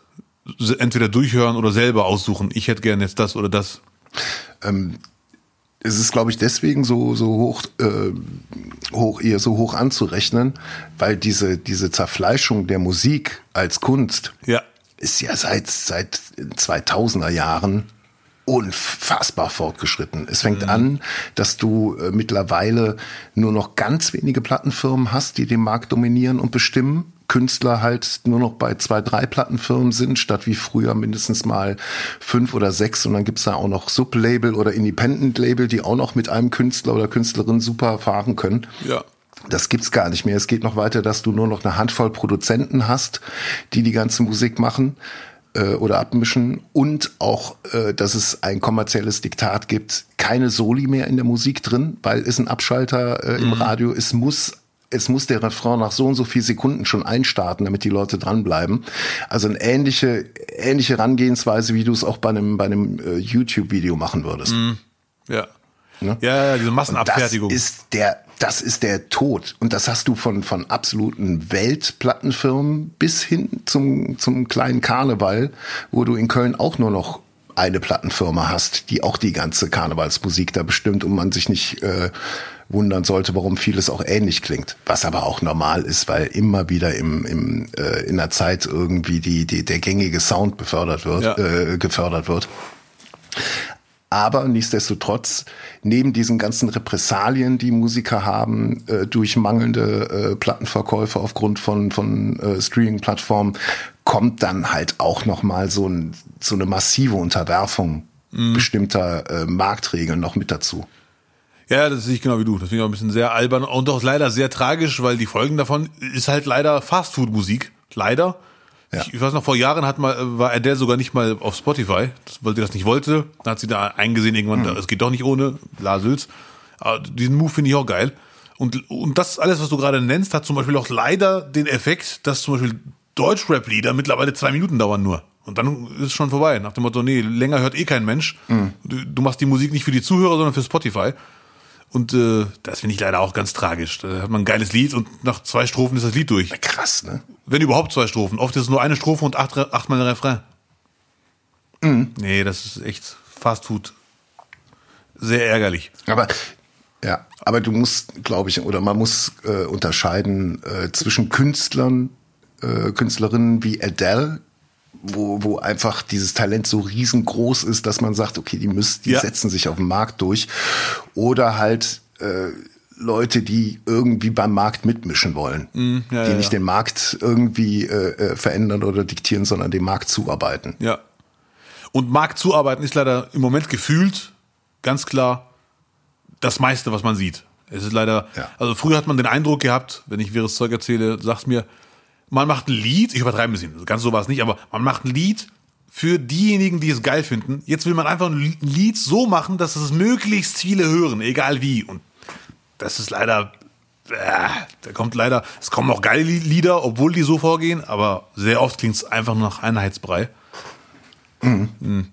entweder durchhören oder selber aussuchen. Ich hätte gerne jetzt das oder das. Ähm, es ist, glaube ich, deswegen so, so hoch, äh, hoch, eher so hoch anzurechnen, weil diese, diese Zerfleischung der Musik als Kunst ja. ist ja seit, seit 2000er Jahren unfassbar fortgeschritten. Es fängt mhm. an, dass du äh, mittlerweile nur noch ganz wenige Plattenfirmen hast, die den Markt dominieren und bestimmen. Künstler halt nur noch bei zwei, drei Plattenfirmen sind, statt wie früher mindestens mal fünf oder sechs. Und dann gibt's da auch noch Sublabel oder Independent-Label, die auch noch mit einem Künstler oder Künstlerin super fahren können. Ja. Das gibt's gar nicht mehr. Es geht noch weiter, dass du nur noch eine Handvoll Produzenten hast, die die ganze Musik machen äh, oder abmischen und auch, äh, dass es ein kommerzielles Diktat gibt, keine Soli mehr in der Musik drin, weil es ein Abschalter äh, im mhm. Radio, es muss es muss der Refrain nach so und so viel Sekunden schon einstarten, damit die Leute dranbleiben. Also eine ähnliche, ähnliche Herangehensweise, wie du es auch bei einem, bei einem äh, YouTube-Video machen würdest. Mm, ja. Ne? Ja, ja, diese Massenabfertigung. Und das ist der, das ist der Tod. Und das hast du von, von absoluten Weltplattenfirmen bis hin zum, zum kleinen Karneval, wo du in Köln auch nur noch eine Plattenfirma hast, die auch die ganze Karnevalsmusik da bestimmt und man sich nicht äh, wundern sollte, warum vieles auch ähnlich klingt. Was aber auch normal ist, weil immer wieder im, im, äh, in der Zeit irgendwie die, die, der gängige Sound befördert wird, ja. äh, gefördert wird. Aber nichtsdestotrotz, neben diesen ganzen Repressalien, die Musiker haben, äh, durch mangelnde äh, Plattenverkäufe aufgrund von, von äh, Streaming-Plattformen, kommt dann halt auch nochmal so, ein, so eine massive Unterwerfung mhm. bestimmter äh, Marktregeln noch mit dazu. Ja, das sehe ich genau wie du. Das finde ich auch ein bisschen sehr albern und auch leider sehr tragisch, weil die Folgen davon ist halt leider Fastfood-Musik. Leider. Ja. Ich, weiß noch, vor Jahren hat mal, war Adele sogar nicht mal auf Spotify, weil sie das nicht wollte. Dann hat sie da eingesehen, irgendwann, mhm. es geht doch nicht ohne, Lasels. Aber diesen Move finde ich auch geil. Und, und das alles, was du gerade nennst, hat zum Beispiel auch leider den Effekt, dass zum Beispiel Deutschrap-Lieder mittlerweile zwei Minuten dauern nur. Und dann ist es schon vorbei. Nach dem Motto, nee, länger hört eh kein Mensch. Mhm. Du, du, machst die Musik nicht für die Zuhörer, sondern für Spotify. Und äh, das finde ich leider auch ganz tragisch. Da hat man ein geiles Lied und nach zwei Strophen ist das Lied durch. Krass, ne? Wenn überhaupt zwei Strophen. Oft ist es nur eine Strophe und acht, achtmal ein Refrain. Mhm. Nee, das ist echt Fast Food. Sehr ärgerlich. Aber ja, aber du musst, glaube ich, oder man muss äh, unterscheiden äh, zwischen Künstlern, äh, Künstlerinnen wie Adele, wo, wo einfach dieses Talent so riesengroß ist, dass man sagt, okay, die müssen, die ja. setzen sich auf den Markt durch. Oder halt äh, Leute, die irgendwie beim Markt mitmischen wollen, mm, ja, die ja, nicht den Markt irgendwie äh, äh, verändern oder diktieren, sondern dem Markt zuarbeiten. Ja. Und Markt zuarbeiten ist leider im Moment gefühlt ganz klar das meiste, was man sieht. Es ist leider, ja. also früher hat man den Eindruck gehabt, wenn ich wirres Zeug erzähle, sag's mir, man macht ein Lied, ich übertreibe ein bisschen, ganz so war es nicht, aber man macht ein Lied für diejenigen, die es geil finden. Jetzt will man einfach ein Lied so machen, dass es möglichst viele hören, egal wie. Und das ist leider, äh, da kommt leider, es kommen auch geile Lieder, obwohl die so vorgehen, aber sehr oft klingt es einfach nur nach Einheitsbrei. Mhm. Mhm.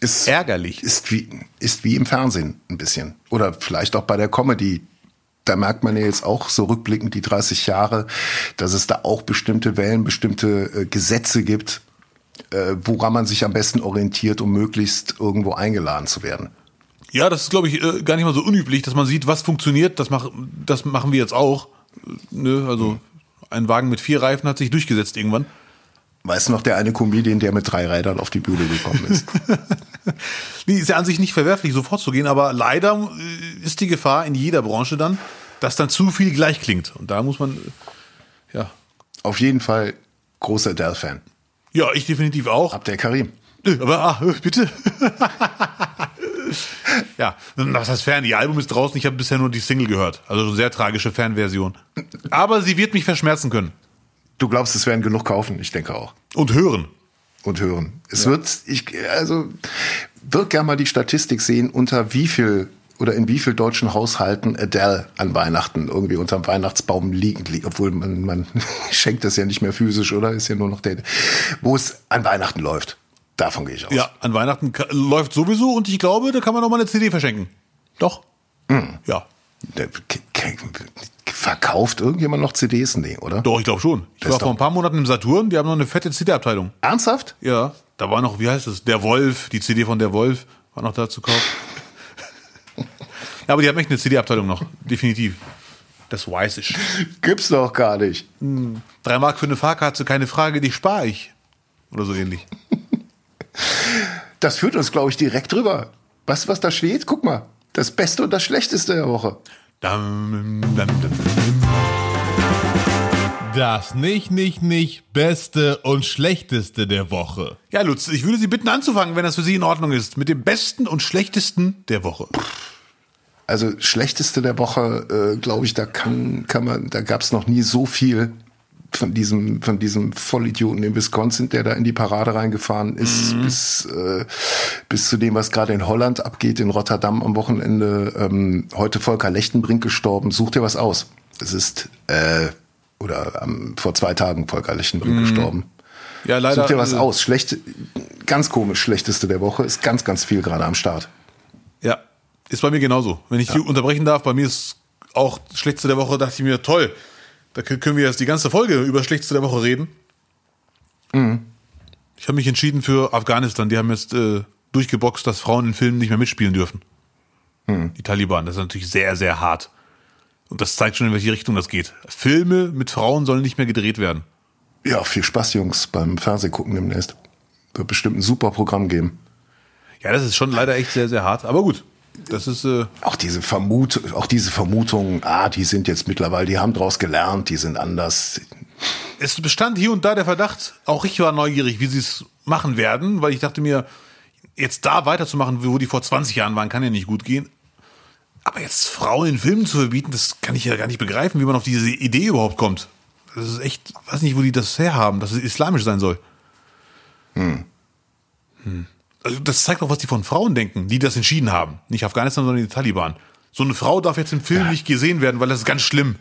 Ist ärgerlich. Ist wie, ist wie im Fernsehen ein bisschen. Oder vielleicht auch bei der Comedy da merkt man ja jetzt auch so rückblickend die 30 Jahre, dass es da auch bestimmte Wellen, bestimmte äh, Gesetze gibt, äh, woran man sich am besten orientiert, um möglichst irgendwo eingeladen zu werden. Ja, das ist, glaube ich, äh, gar nicht mal so unüblich, dass man sieht, was funktioniert. Das, mach, das machen wir jetzt auch. Ne? Also ein Wagen mit vier Reifen hat sich durchgesetzt irgendwann. Weißt du noch, der eine Comedian, der mit drei Rädern auf die Bühne gekommen ist? nee, ist ja an sich nicht verwerflich, so vorzugehen, aber leider äh, ist die Gefahr in jeder Branche dann, dass dann zu viel gleich klingt. Und da muss man, äh, ja. Auf jeden Fall großer Adele-Fan. Ja, ich definitiv auch. Abdel Karim. Äh, aber, ah, bitte. ja, was heißt Fan? Die Album ist draußen, ich habe bisher nur die Single gehört. Also eine sehr tragische Fanversion. Aber sie wird mich verschmerzen können. Du glaubst, es werden genug kaufen? Ich denke auch. Und hören. Und hören. Es ja. wird, ich, also, wird gerne mal die Statistik sehen, unter wie viel oder in wie viel deutschen Haushalten Adele an Weihnachten irgendwie unterm Weihnachtsbaum liegt, obwohl man, man schenkt das ja nicht mehr physisch, oder? Ist ja nur noch der, wo es an Weihnachten läuft. Davon gehe ich aus. Ja, an Weihnachten läuft sowieso und ich glaube, da kann man auch mal eine CD verschenken. Doch. Mhm. Ja verkauft irgendjemand noch CDs? Nee, oder? Doch, ich glaube schon. Ich das war vor ein paar Monaten im Saturn, die haben noch eine fette CD-Abteilung. Ernsthaft? Ja. Da war noch, wie heißt es? Der Wolf, die CD von Der Wolf war noch da zu kaufen. ja, aber die haben echt eine CD-Abteilung noch, definitiv. Das weiß ich. Gibt's doch gar nicht. Hm. Drei Mark für eine Fahrkarte, keine Frage, die spare ich. Oder so ähnlich. Das führt uns, glaube ich, direkt drüber. Du, was da steht? Guck mal. Das Beste und das Schlechteste der Woche. Das nicht, nicht, nicht Beste und Schlechteste der Woche. Ja, Lutz, ich würde Sie bitten anzufangen, wenn das für Sie in Ordnung ist, mit dem Besten und Schlechtesten der Woche. Also Schlechteste der Woche, äh, glaube ich, da kann, kann man, da gab es noch nie so viel von diesem, von diesem Vollidioten in Wisconsin, der da in die Parade reingefahren ist, mhm. bis, äh, bis zu dem, was gerade in Holland abgeht, in Rotterdam am Wochenende. Ähm, heute Volker Lechtenbrink gestorben. Such dir was aus. Es ist, äh, oder ähm, vor zwei Tagen Volker Lechtenbrink mhm. gestorben. Ja, leider. Such dir was äh, aus. Schlecht, ganz komisch, schlechteste der Woche. Ist ganz, ganz viel gerade am Start. Ja, ist bei mir genauso. Wenn ich ja. unterbrechen darf, bei mir ist auch schlechteste der Woche, dachte ich mir, toll da können wir jetzt die ganze Folge über Schlechteste der Woche reden. Mhm. Ich habe mich entschieden für Afghanistan. Die haben jetzt äh, durchgeboxt, dass Frauen in Filmen nicht mehr mitspielen dürfen. Mhm. Die Taliban. Das ist natürlich sehr, sehr hart. Und das zeigt schon, in welche Richtung das geht. Filme mit Frauen sollen nicht mehr gedreht werden. Ja, viel Spaß, Jungs, beim Fernsehgucken demnächst. Wird bestimmt ein super Programm geben. Ja, das ist schon leider echt sehr, sehr hart. Aber gut, das ist. Äh auch diese Vermut, auch diese Vermutungen, ah, die sind jetzt mittlerweile, die haben daraus gelernt, die sind anders. Es bestand hier und da der Verdacht, auch ich war neugierig, wie sie es machen werden, weil ich dachte mir, jetzt da weiterzumachen, wo die vor 20 Jahren waren, kann ja nicht gut gehen. Aber jetzt Frauen in Filmen zu verbieten, das kann ich ja gar nicht begreifen, wie man auf diese Idee überhaupt kommt. Das ist echt, weiß nicht, wo die das herhaben, dass es islamisch sein soll. Hm. Hm. Also das zeigt auch, was die von Frauen denken, die das entschieden haben. Nicht Afghanistan, sondern die Taliban. So eine Frau darf jetzt im Film ja. nicht gesehen werden, weil das ist ganz schlimm.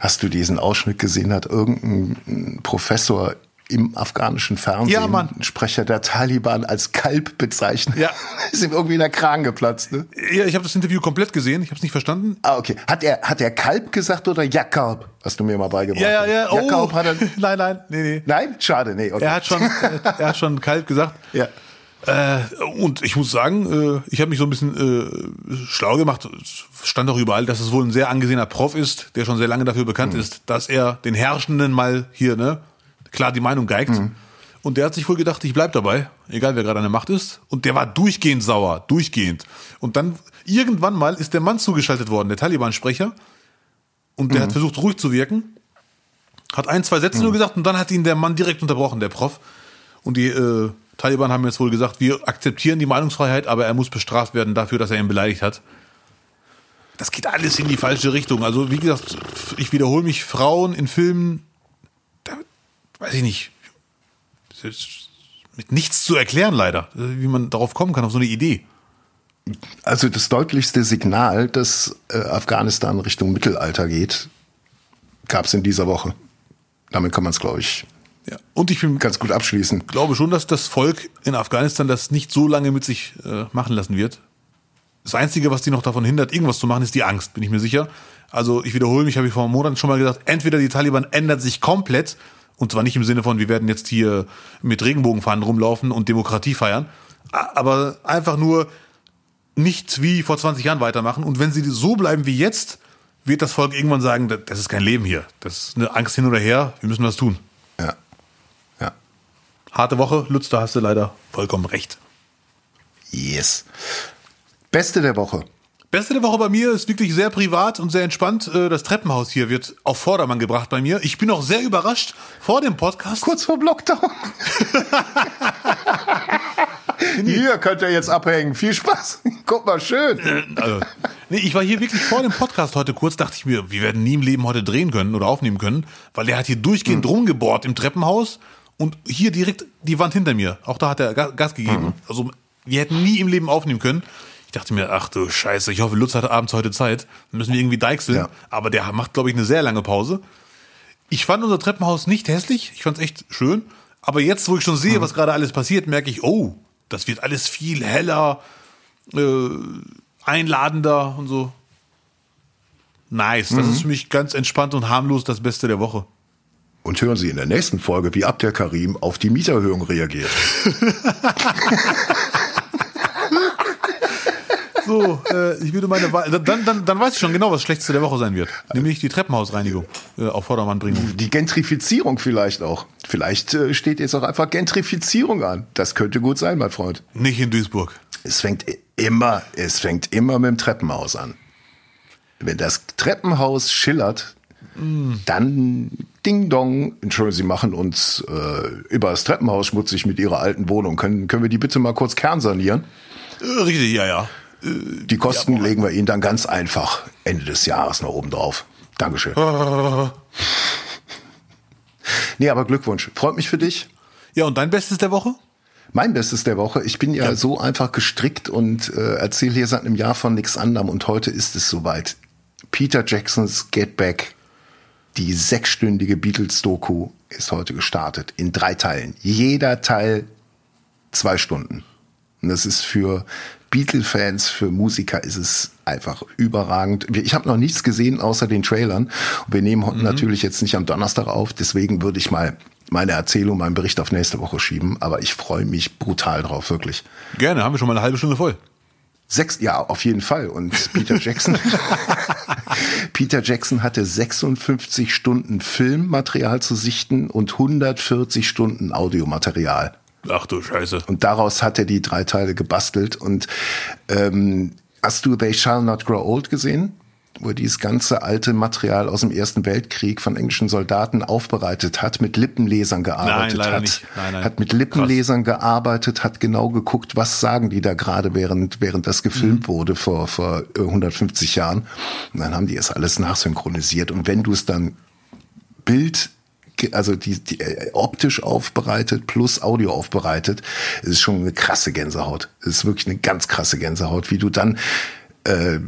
Hast du diesen Ausschnitt gesehen? Hat irgendein Professor im afghanischen Fernsehen ja, Mann. Sprecher der Taliban als Kalb bezeichnet. Ja. Ist ihm irgendwie in der Kragen geplatzt, ne? Ja, ich habe das Interview komplett gesehen, ich habe es nicht verstanden. Ah, okay. Hat er, hat er Kalb gesagt oder Jakob? Hast du mir mal beigebracht. Ja, ja, ja. Oh. Jakob hat er, nein, nein, nee, nee. Nein? Schade, nee. Okay. Er hat schon, er hat schon Kalb gesagt. Ja. Äh, und ich muss sagen, äh, ich habe mich so ein bisschen äh, schlau gemacht. Es stand auch überall, dass es wohl ein sehr angesehener Prof ist, der schon sehr lange dafür bekannt mhm. ist, dass er den Herrschenden mal hier, ne, klar die Meinung geigt. Mhm. Und der hat sich wohl gedacht, ich bleib dabei, egal wer gerade an der Macht ist. Und der war durchgehend sauer, durchgehend. Und dann irgendwann mal ist der Mann zugeschaltet worden, der Taliban-Sprecher. Und der mhm. hat versucht, ruhig zu wirken. Hat ein, zwei Sätze mhm. nur gesagt und dann hat ihn der Mann direkt unterbrochen, der Prof. Und die äh, Taliban haben jetzt wohl gesagt, wir akzeptieren die Meinungsfreiheit, aber er muss bestraft werden dafür, dass er ihn beleidigt hat. Das geht alles in die falsche Richtung. Also, wie gesagt, ich wiederhole mich, Frauen in Filmen, da weiß ich nicht, mit nichts zu erklären leider, wie man darauf kommen kann, auf so eine Idee. Also das deutlichste Signal, dass äh, Afghanistan Richtung Mittelalter geht, gab es in dieser Woche. Damit kann man es, glaube ich, ja. Und ich bin ganz gut abschließen. Glaube schon, dass das Volk in Afghanistan das nicht so lange mit sich äh, machen lassen wird. Das Einzige, was die noch davon hindert, irgendwas zu machen, ist die Angst, bin ich mir sicher. Also ich wiederhole mich, habe ich vor Monaten schon mal gesagt, entweder die Taliban ändern sich komplett, und zwar nicht im Sinne von, wir werden jetzt hier mit Regenbogenfahnen rumlaufen und Demokratie feiern, aber einfach nur nicht wie vor 20 Jahren weitermachen. Und wenn sie so bleiben wie jetzt, wird das Volk irgendwann sagen, das ist kein Leben hier. Das ist eine Angst hin oder her, wir müssen was tun. Harte Woche. Lutz, da hast du leider vollkommen recht. Yes. Beste der Woche. Beste der Woche bei mir ist wirklich sehr privat und sehr entspannt. Äh, das Treppenhaus hier wird auf Vordermann gebracht bei mir. Ich bin auch sehr überrascht vor dem Podcast. Kurz vor Lockdown. hier könnt ihr jetzt abhängen. Viel Spaß. Guck mal, schön. Äh, also, nee, ich war hier wirklich vor dem Podcast heute kurz, dachte ich mir, wir werden nie im Leben heute drehen können oder aufnehmen können, weil der hat hier durchgehend hm. rumgebohrt im Treppenhaus und hier direkt die Wand hinter mir. Auch da hat er Gas gegeben. Mhm. Also wir hätten nie im Leben aufnehmen können. Ich dachte mir, ach du Scheiße, ich hoffe, Lutz hat abends heute Zeit. Dann müssen wir irgendwie deichseln. Ja. Aber der macht, glaube ich, eine sehr lange Pause. Ich fand unser Treppenhaus nicht hässlich. Ich fand es echt schön. Aber jetzt, wo ich schon sehe, mhm. was gerade alles passiert, merke ich, oh, das wird alles viel heller, äh, einladender und so. Nice. Das mhm. ist für mich ganz entspannt und harmlos das Beste der Woche. Und hören Sie in der nächsten Folge, wie Abdel Karim auf die Mieterhöhung reagiert. so, äh, ich würde meine Wahl. Dann, dann, dann weiß ich schon genau, was das Schlechteste der Woche sein wird. Nämlich die Treppenhausreinigung äh, auf Vordermann bringen. Die Gentrifizierung vielleicht auch. Vielleicht äh, steht jetzt auch einfach Gentrifizierung an. Das könnte gut sein, mein Freund. Nicht in Duisburg. Es fängt immer, es fängt immer mit dem Treppenhaus an. Wenn das Treppenhaus schillert, dann Ding Dong, Entschuldigung, Sie machen uns äh, über das Treppenhaus schmutzig mit Ihrer alten Wohnung. Können, können wir die bitte mal kurz kernsanieren? Äh, richtig, ja, ja. Äh, die Kosten ja, legen wir Ihnen dann ganz einfach Ende des Jahres nach oben drauf. Dankeschön. nee, aber Glückwunsch. Freut mich für dich. Ja, und dein Bestes der Woche? Mein Bestes der Woche. Ich bin ja, ja. so einfach gestrickt und äh, erzähle hier seit einem Jahr von nichts anderem und heute ist es soweit. Peter Jacksons Get Back die sechsstündige Beatles-Doku ist heute gestartet in drei Teilen. Jeder Teil zwei Stunden. Und das ist für Beatle-Fans, für Musiker ist es einfach überragend. Ich habe noch nichts gesehen außer den Trailern. Und wir nehmen mhm. natürlich jetzt nicht am Donnerstag auf, deswegen würde ich mal meine Erzählung, meinen Bericht auf nächste Woche schieben. Aber ich freue mich brutal drauf, wirklich. Gerne, haben wir schon mal eine halbe Stunde voll. Sechs, ja, auf jeden Fall. Und Peter Jackson, Peter Jackson hatte 56 Stunden Filmmaterial zu sichten und 140 Stunden Audiomaterial. Ach du Scheiße. Und daraus hat er die drei Teile gebastelt. Und ähm, hast du They Shall Not Grow Old gesehen? Wo er dieses ganze alte Material aus dem Ersten Weltkrieg von englischen Soldaten aufbereitet hat, mit Lippenlesern gearbeitet nein, hat. Nein, nein. hat mit Lippenlesern Krass. gearbeitet, hat genau geguckt, was sagen die da gerade, während während das gefilmt mhm. wurde vor vor 150 Jahren. Und dann haben die es alles nachsynchronisiert. Und wenn du es dann Bild also die, die äh, optisch aufbereitet plus Audio aufbereitet, ist schon eine krasse Gänsehaut. Es ist wirklich eine ganz krasse Gänsehaut, wie du dann äh,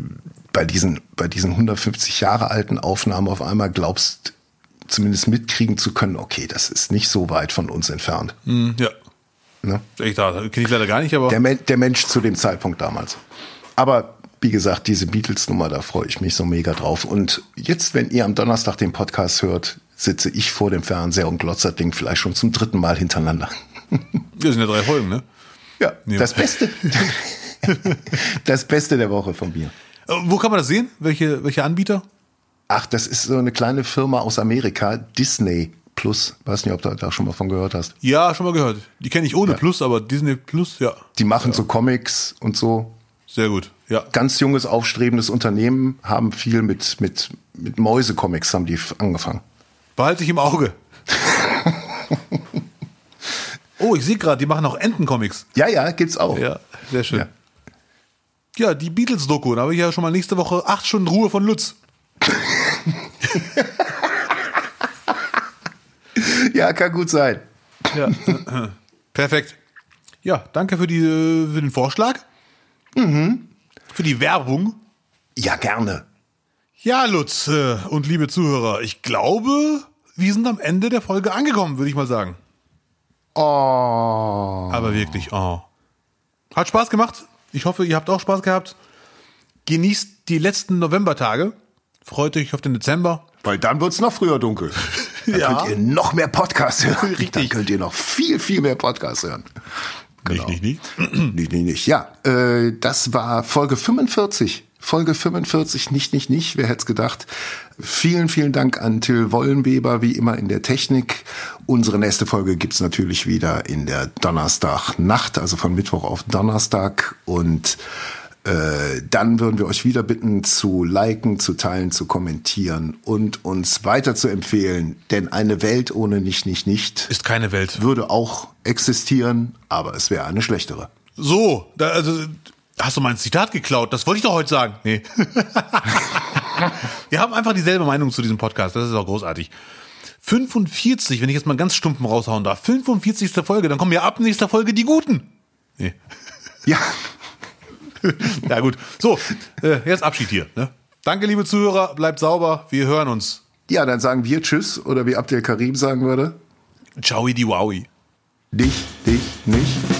bei diesen, bei diesen 150 Jahre alten Aufnahmen auf einmal glaubst, zumindest mitkriegen zu können, okay, das ist nicht so weit von uns entfernt. Mm, ja. Ne? Ich da kenne ich leider gar nicht, aber. Der, der Mensch zu dem Zeitpunkt damals. Aber wie gesagt, diese Beatles-Nummer, da freue ich mich so mega drauf. Und jetzt, wenn ihr am Donnerstag den Podcast hört, sitze ich vor dem Fernseher und glotze das Ding vielleicht schon zum dritten Mal hintereinander. Wir sind ja drei Folgen, ne? Ja, ja. das Beste. das Beste der Woche von mir. Äh, wo kann man das sehen? Welche, welche Anbieter? Ach, das ist so eine kleine Firma aus Amerika, Disney Plus. Weiß nicht, ob du da schon mal von gehört hast. Ja, schon mal gehört. Die kenne ich ohne ja. Plus, aber Disney Plus, ja. Die machen ja. so Comics und so. Sehr gut, ja. Ganz junges, aufstrebendes Unternehmen, haben viel mit, mit, mit Mäusecomics haben die angefangen. Behalte ich im Auge. oh, ich sehe gerade, die machen auch Entencomics. Ja, ja, gibt's auch. Ja, sehr schön. Ja. Ja, die Beatles-Doku. Da habe ich ja schon mal nächste Woche acht Stunden Ruhe von Lutz. ja, kann gut sein. Ja, perfekt. Ja, danke für, die, für den Vorschlag. Mhm. Für die Werbung. Ja, gerne. Ja, Lutz äh, und liebe Zuhörer, ich glaube, wir sind am Ende der Folge angekommen, würde ich mal sagen. Oh. Aber wirklich, oh. Hat Spaß gemacht. Ich hoffe, ihr habt auch Spaß gehabt. Genießt die letzten Novembertage. Freut euch auf den Dezember. Weil dann wird es noch früher dunkel. Dann ja. könnt ihr noch mehr Podcasts hören. Richtig. Dann könnt ihr noch viel, viel mehr Podcasts hören. Genau. Nicht, nicht, nicht. nicht, nicht, nicht. Ja, äh, das war Folge 45. Folge 45, nicht, nicht, nicht, wer hätte es gedacht. Vielen, vielen Dank an Till Wollenweber, wie immer in der Technik. Unsere nächste Folge gibt's natürlich wieder in der Donnerstagnacht, also von Mittwoch auf Donnerstag. Und äh, dann würden wir euch wieder bitten zu liken, zu teilen, zu kommentieren und uns weiter zu empfehlen. Denn eine Welt ohne nicht, nicht, nicht ist keine Welt. Würde auch existieren, aber es wäre eine schlechtere. So, da, also Hast du mein Zitat geklaut? Das wollte ich doch heute sagen. Nee. Wir haben einfach dieselbe Meinung zu diesem Podcast. Das ist auch großartig. 45, wenn ich jetzt mal ganz stumpfen raushauen darf. 45. Folge, dann kommen ja ab nächster Folge die Guten. Nee. Ja. ja, gut. So, äh, jetzt Abschied hier. Ne? Danke, liebe Zuhörer. Bleibt sauber. Wir hören uns. Ja, dann sagen wir Tschüss oder wie Abdel Karim sagen würde. Ciao, die Wowi. Dich, dich, nicht.